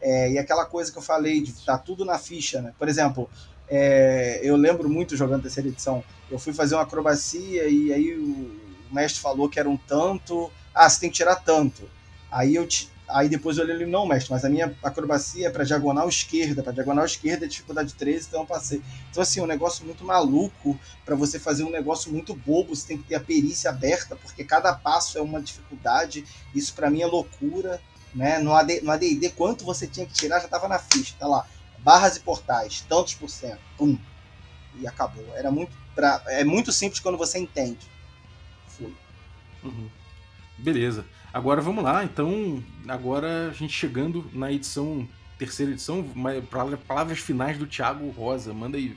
É, e aquela coisa que eu falei de tá tudo na ficha, né? Por exemplo, é, eu lembro muito jogando terceira edição, eu fui fazer uma acrobacia e aí o mestre falou que era um tanto, ah, você tem que tirar tanto. Aí eu Aí depois eu olhei ele não mestre, mas a minha acrobacia é para diagonal esquerda, para diagonal esquerda é dificuldade 13, então eu passei. Então assim, um negócio muito maluco para você fazer um negócio muito bobo, você tem que ter a perícia aberta, porque cada passo é uma dificuldade. Isso para mim é loucura, né? No AD, no AD&D quanto você tinha que tirar já tava na ficha, tá lá. Barras e portais, tantos por cento, pum. E acabou. Era muito pra, é muito simples quando você entende. Fui. Uhum. Beleza. Agora vamos lá, então, agora a gente chegando na edição, terceira edição, palavras finais do Thiago Rosa, manda aí.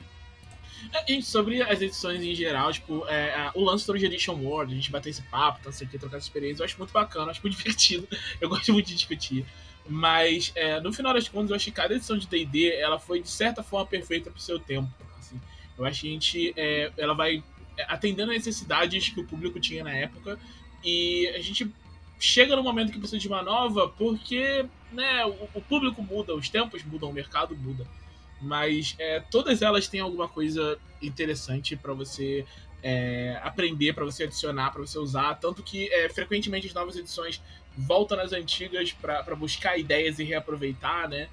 É, sobre as edições em geral, tipo, é, o lance do Edition World, a gente bater esse papo, tá, sei trocar experiência, eu acho muito bacana, acho muito *laughs* divertido, eu gosto muito de discutir. Mas, é, no final das contas, eu acho que cada edição de D&D, ela foi, de certa forma, perfeita pro seu tempo. Assim. Eu acho que a gente, é, ela vai é, atendendo às necessidades que o público tinha na época, e a gente chega no momento que precisa de uma nova porque né, o, o público muda, os tempos mudam, o mercado muda. Mas é, todas elas têm alguma coisa interessante para você é, aprender, para você adicionar, para você usar. Tanto que é, frequentemente as novas edições voltam nas antigas para buscar ideias e reaproveitar, né?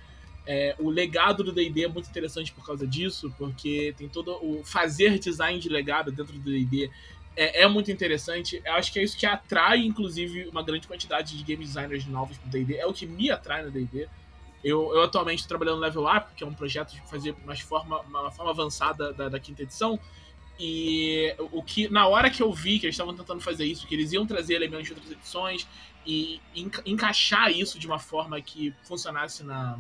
É, o legado do D&D é muito interessante por causa disso, porque tem todo o fazer design de legado dentro do D&D é, é, muito interessante. Eu acho que é isso que atrai, inclusive, uma grande quantidade de game designers novos pro D&D. É o que me atrai no D&D. Eu, eu atualmente estou trabalhando no Level Up, que é um projeto de fazer uma forma, uma forma avançada da, da quinta edição. E o que na hora que eu vi que eles estavam tentando fazer isso, que eles iam trazer elementos de outras edições e enca encaixar isso de uma forma que funcionasse na,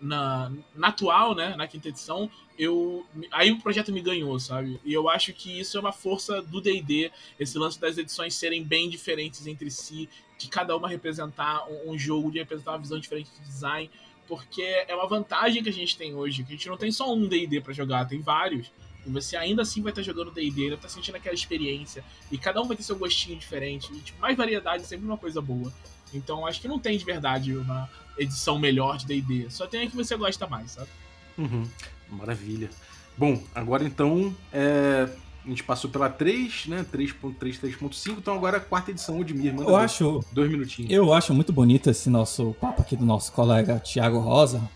na, na atual, né, na quinta edição, eu aí o projeto me ganhou, sabe? E eu acho que isso é uma força do D&D, esse lance das edições serem bem diferentes entre si, de cada uma representar um, um jogo, de representar uma visão diferente de design, porque é uma vantagem que a gente tem hoje, que a gente não tem só um D&D para jogar, tem vários. E você ainda assim vai estar jogando D&D, ainda tá sentindo aquela experiência, e cada um vai ter seu gostinho diferente, e tipo, mais variedade é sempre uma coisa boa. Então acho que não tem de verdade uma edição melhor de D&D. Só tem a que você gosta mais, sabe? Uhum. Maravilha. Bom, agora então é... a gente passou pela 3, né? 3.3, 3.5, então agora a quarta edição, Odmir. Manda eu dois, acho. Dois minutinhos. Eu acho muito bonito esse nosso papo aqui do nosso colega Thiago Rosa.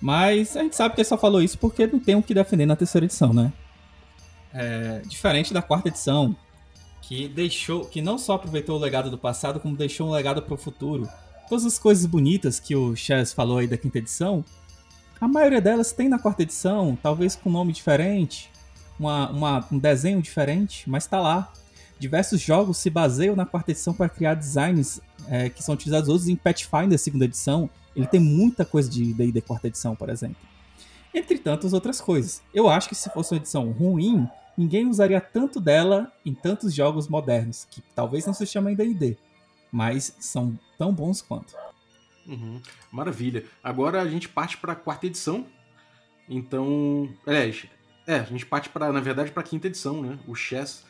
Mas a gente sabe que ele só falou isso porque não tem o que defender na terceira edição, né? É, diferente da quarta edição, que deixou, que não só aproveitou o legado do passado, como deixou um legado para o futuro. Todas as coisas bonitas que o Chess falou aí da quinta edição, a maioria delas tem na quarta edição, talvez com nome diferente, uma, uma, um desenho diferente, mas está lá. Diversos jogos se baseiam na quarta edição para criar designs é, que são utilizados hoje em Pathfinder segunda edição. Ele tem muita coisa de D&D quarta edição, por exemplo. Entre tantas outras coisas. Eu acho que se fosse uma edição ruim, ninguém usaria tanto dela em tantos jogos modernos, que talvez não se chamem D&D, mas são tão bons quanto. Uhum. Maravilha. Agora a gente parte para a quarta edição. Então, aliás, é, a gente parte para, na verdade, para a quinta edição, né? O Chess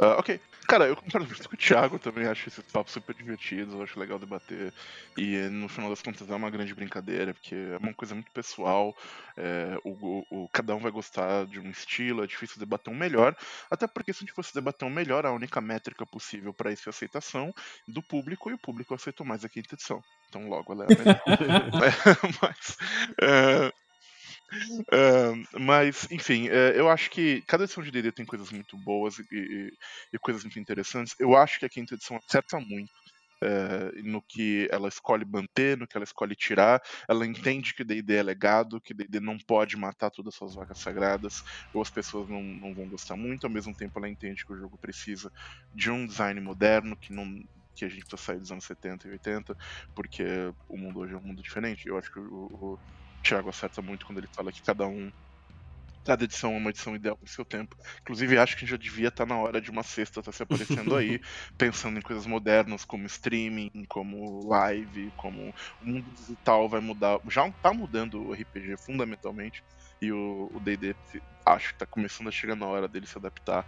Uh, ok. Cara, eu concordo muito com o Thiago também, acho esses papos super divertidos, acho legal debater. E no final das contas é uma grande brincadeira, porque é uma coisa muito pessoal, é, o, o, cada um vai gostar de um estilo, é difícil debater um melhor, até porque se a gente fosse debater um melhor, a única métrica possível para isso é a aceitação do público, e o público aceitou mais a quinta edição. Então logo ela é a melhor. *laughs* *laughs* é, mas. É, Uh, mas, enfim, uh, eu acho que cada edição de D&D tem coisas muito boas e, e, e, coisas muito interessantes. Eu acho que a quinta edição acerta muito uh, no que ela escolhe manter, no que ela escolhe tirar. Ela entende que D&D é legado, que D&D não pode matar todas as suas vacas sagradas, ou as pessoas não, não vão gostar muito. Ao mesmo tempo, ela entende que o jogo precisa de um design moderno, que não que a gente precisa sair dos anos 70 e 80, porque o mundo hoje é um mundo diferente. Eu acho que o, o Thiago acerta muito quando ele fala que cada um. Cada edição é uma edição ideal para o seu tempo. Inclusive, acho que já devia estar tá na hora de uma sexta estar tá se aparecendo aí, *laughs* pensando em coisas modernas como streaming, como live, como o mundo digital vai mudar. Já está mudando o RPG fundamentalmente, e o DD acho que está começando a chegar na hora dele se adaptar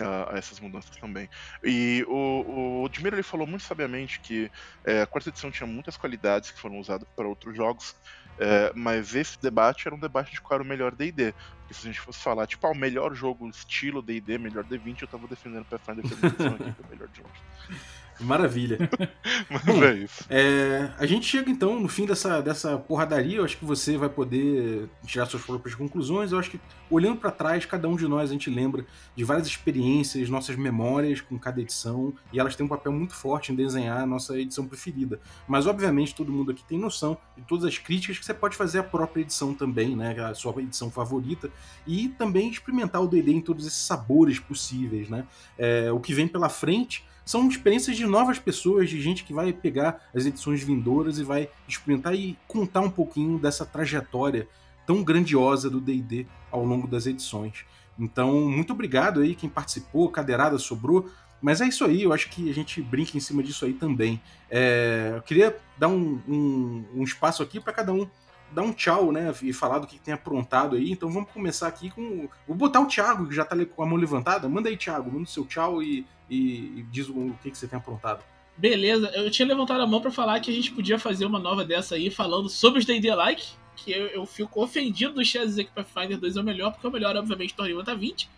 a, a essas mudanças também. E o, o Admir ele falou muito sabiamente que é, a quarta edição tinha muitas qualidades que foram usadas para outros jogos, é, mas esse debate era um debate de qual era o melhor D&D. Porque se a gente fosse falar, tipo, ah, o melhor jogo estilo D&D, melhor D20, eu tava defendendo Pathfinder que é aqui, que é o melhor longe. *laughs* Maravilha. *laughs* Mas é isso. É, a gente chega então no fim dessa, dessa porradaria. Eu acho que você vai poder tirar suas próprias conclusões. Eu acho que olhando para trás, cada um de nós a gente lembra de várias experiências, nossas memórias com cada edição, e elas têm um papel muito forte em desenhar a nossa edição preferida. Mas obviamente todo mundo aqui tem noção de todas as críticas que você pode fazer a própria edição também, né, a sua edição favorita, e também experimentar o D&D em todos esses sabores possíveis, né? É, o que vem pela frente são experiências de novas pessoas, de gente que vai pegar as edições vindouras e vai experimentar e contar um pouquinho dessa trajetória tão grandiosa do D&D ao longo das edições. Então, muito obrigado aí quem participou, cadeirada sobrou, mas é isso aí, eu acho que a gente brinca em cima disso aí também. É, eu queria dar um, um, um espaço aqui para cada um dar um tchau, né? E falar do que tem aprontado aí. Então vamos começar aqui com. Vou botar o Thiago, que já tá com a mão levantada. Manda aí, Thiago, manda o seu tchau e, e, e diz o, que, que você tem aprontado. Beleza, eu tinha levantado a mão para falar que a gente podia fazer uma nova dessa aí, falando sobre os D&D Like, que eu, eu fico ofendido do Chaz dizer que Pathfinder 2 é o melhor, porque o melhor, obviamente, Tormenta 20.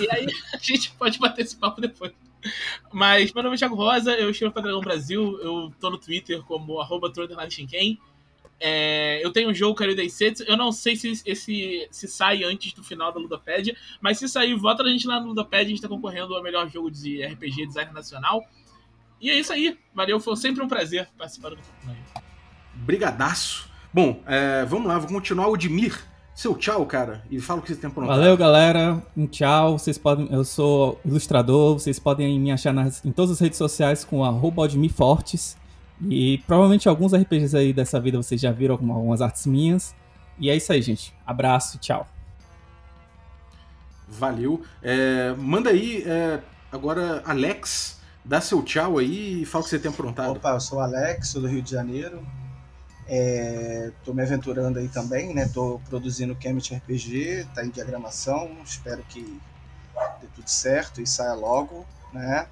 E aí *laughs* a gente pode bater esse papo depois. Mas meu nome é Thiago Rosa, eu escrevo para Dragão Brasil, eu tô no Twitter como arroba é, eu tenho um jogo Cario Densetsu, eu não sei se esse se sai antes do final da Ludopédia, mas se sair, vota a gente lá no Ludopédia, a gente tá concorrendo ao melhor jogo de RPG design nacional. E é isso aí, valeu, foi sempre um prazer participar do torneio. Brigadaço. Bom, é, vamos lá, vou continuar o Dimir. Seu tchau, cara, e fala o que você tem aprontado. Valeu, galera. Um tchau. Vocês podem, eu sou ilustrador, vocês podem me achar nas, em todas as redes sociais com arroba Fortes. E provavelmente alguns RPGs aí dessa vida vocês já viram algumas artes minhas. E é isso aí, gente. Abraço, tchau. Valeu. É, manda aí, é, agora, Alex, dá seu tchau aí e fala o que você tem aprontado. Opa, eu sou o Alex, sou do Rio de Janeiro. Estou é, me aventurando aí também, né? Tô produzindo Kemet RPG, tá em diagramação. Espero que dê tudo certo e saia logo, né?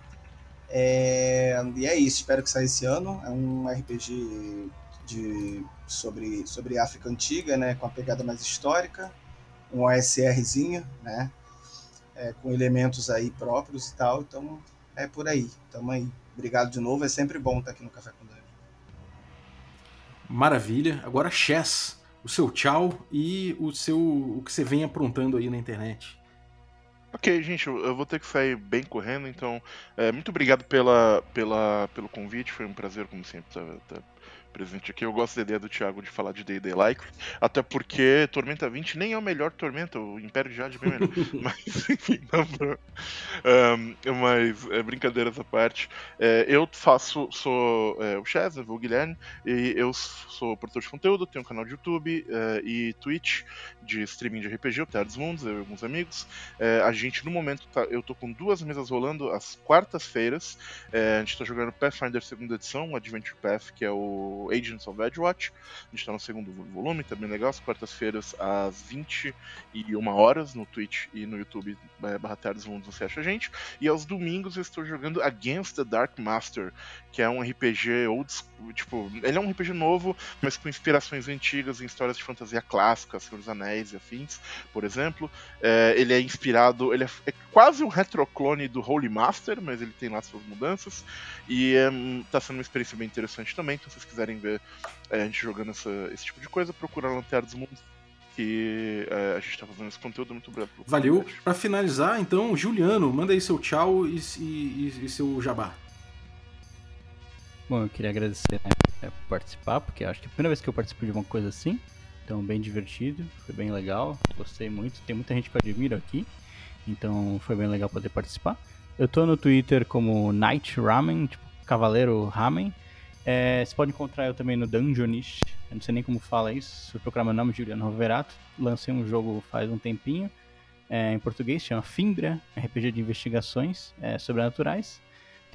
É, e é isso, espero que saia esse ano. É um RPG de, sobre, sobre África Antiga, né? Com a pegada mais histórica, um OSRzinho, né? É, com elementos aí próprios e tal. Então é por aí. Tamo aí. Obrigado de novo, é sempre bom estar aqui no Café com Dungeon. Maravilha. Agora, Chess, o seu tchau e o seu o que você vem aprontando aí na internet. Ok, gente, eu vou ter que sair bem correndo, então é, muito obrigado pela, pela, pelo convite, foi um prazer, como sempre, estar, estar presente aqui. Eu gosto da ideia do Thiago de falar de D&D Like, até porque Tormenta 20 nem é o melhor Tormenta, o Império de Jade é bem melhor. *laughs* mas, enfim, não pra... um, mas, é, brincadeiras à parte, é, eu faço, sou é, o Chaz, o Guilherme, e eu sou produtor de conteúdo, tenho um canal de YouTube é, e Twitch de streaming de RPG, o Terra dos Mundos, eu e alguns amigos. É, a gente, no momento, tá, eu tô com duas mesas rolando às quartas-feiras. É, a gente tá jogando Pathfinder segunda edição, o Adventure Path, que é o Agents of Edgewatch. A gente está no segundo volume, tá legal. As quartas-feiras, às 21 horas, no Twitch e no YouTube, é, barra Terra dos Mundos, você acha a gente. E aos domingos eu estou jogando Against the Dark Master, que é um RPG old tipo, ele é um RPG novo, mas com inspirações antigas em histórias de fantasia clássica, Senhor dos Anéis e afins, por exemplo. É, ele é inspirado, ele é, é, quase um retroclone do Holy Master, mas ele tem lá suas mudanças. E está sendo uma experiência bem interessante também, então se vocês quiserem ver é, a gente jogando essa, esse tipo de coisa, procura Lanterna dos Mundos que é, a gente está fazendo esse conteúdo muito breve. Valeu. Para finalizar, então, Juliano, manda aí seu tchau e, e, e seu jabá. Bom, eu queria agradecer né, por participar, porque acho que é a primeira vez que eu participo de uma coisa assim. Então, bem divertido, foi bem legal, gostei muito. Tem muita gente que eu admiro aqui, então foi bem legal poder participar. Eu tô no Twitter como Night Ramen, tipo Cavaleiro Ramen. É, você pode encontrar eu também no Dungeonist, eu não sei nem como fala isso. Se procurar meu nome, Juliano Roverato, lancei um jogo faz um tempinho, é, em português, chama Fimbra, RPG de investigações é, sobrenaturais.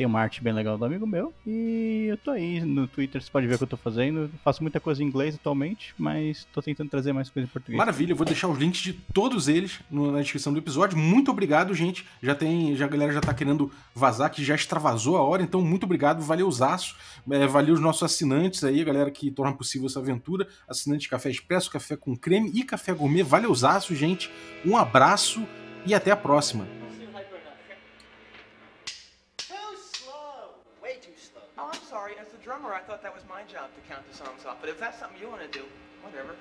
Tem uma arte bem legal do amigo meu. E eu tô aí no Twitter, você pode ver o que eu tô fazendo. Eu faço muita coisa em inglês atualmente, mas tô tentando trazer mais coisa em português. Maravilha, eu vou deixar os links de todos eles na descrição do episódio. Muito obrigado, gente. Já tem. Já a galera já tá querendo vazar, que já extravasou a hora, então muito obrigado, valeu zaço. É, valeu os nossos assinantes aí, a galera que torna possível essa aventura. Assinante Café Expresso, Café com Creme e Café Gourmet. Valeu zaço, gente. Um abraço e até a próxima. drummer, I thought that was my job to count the songs off. But if that's something you want to do, whatever.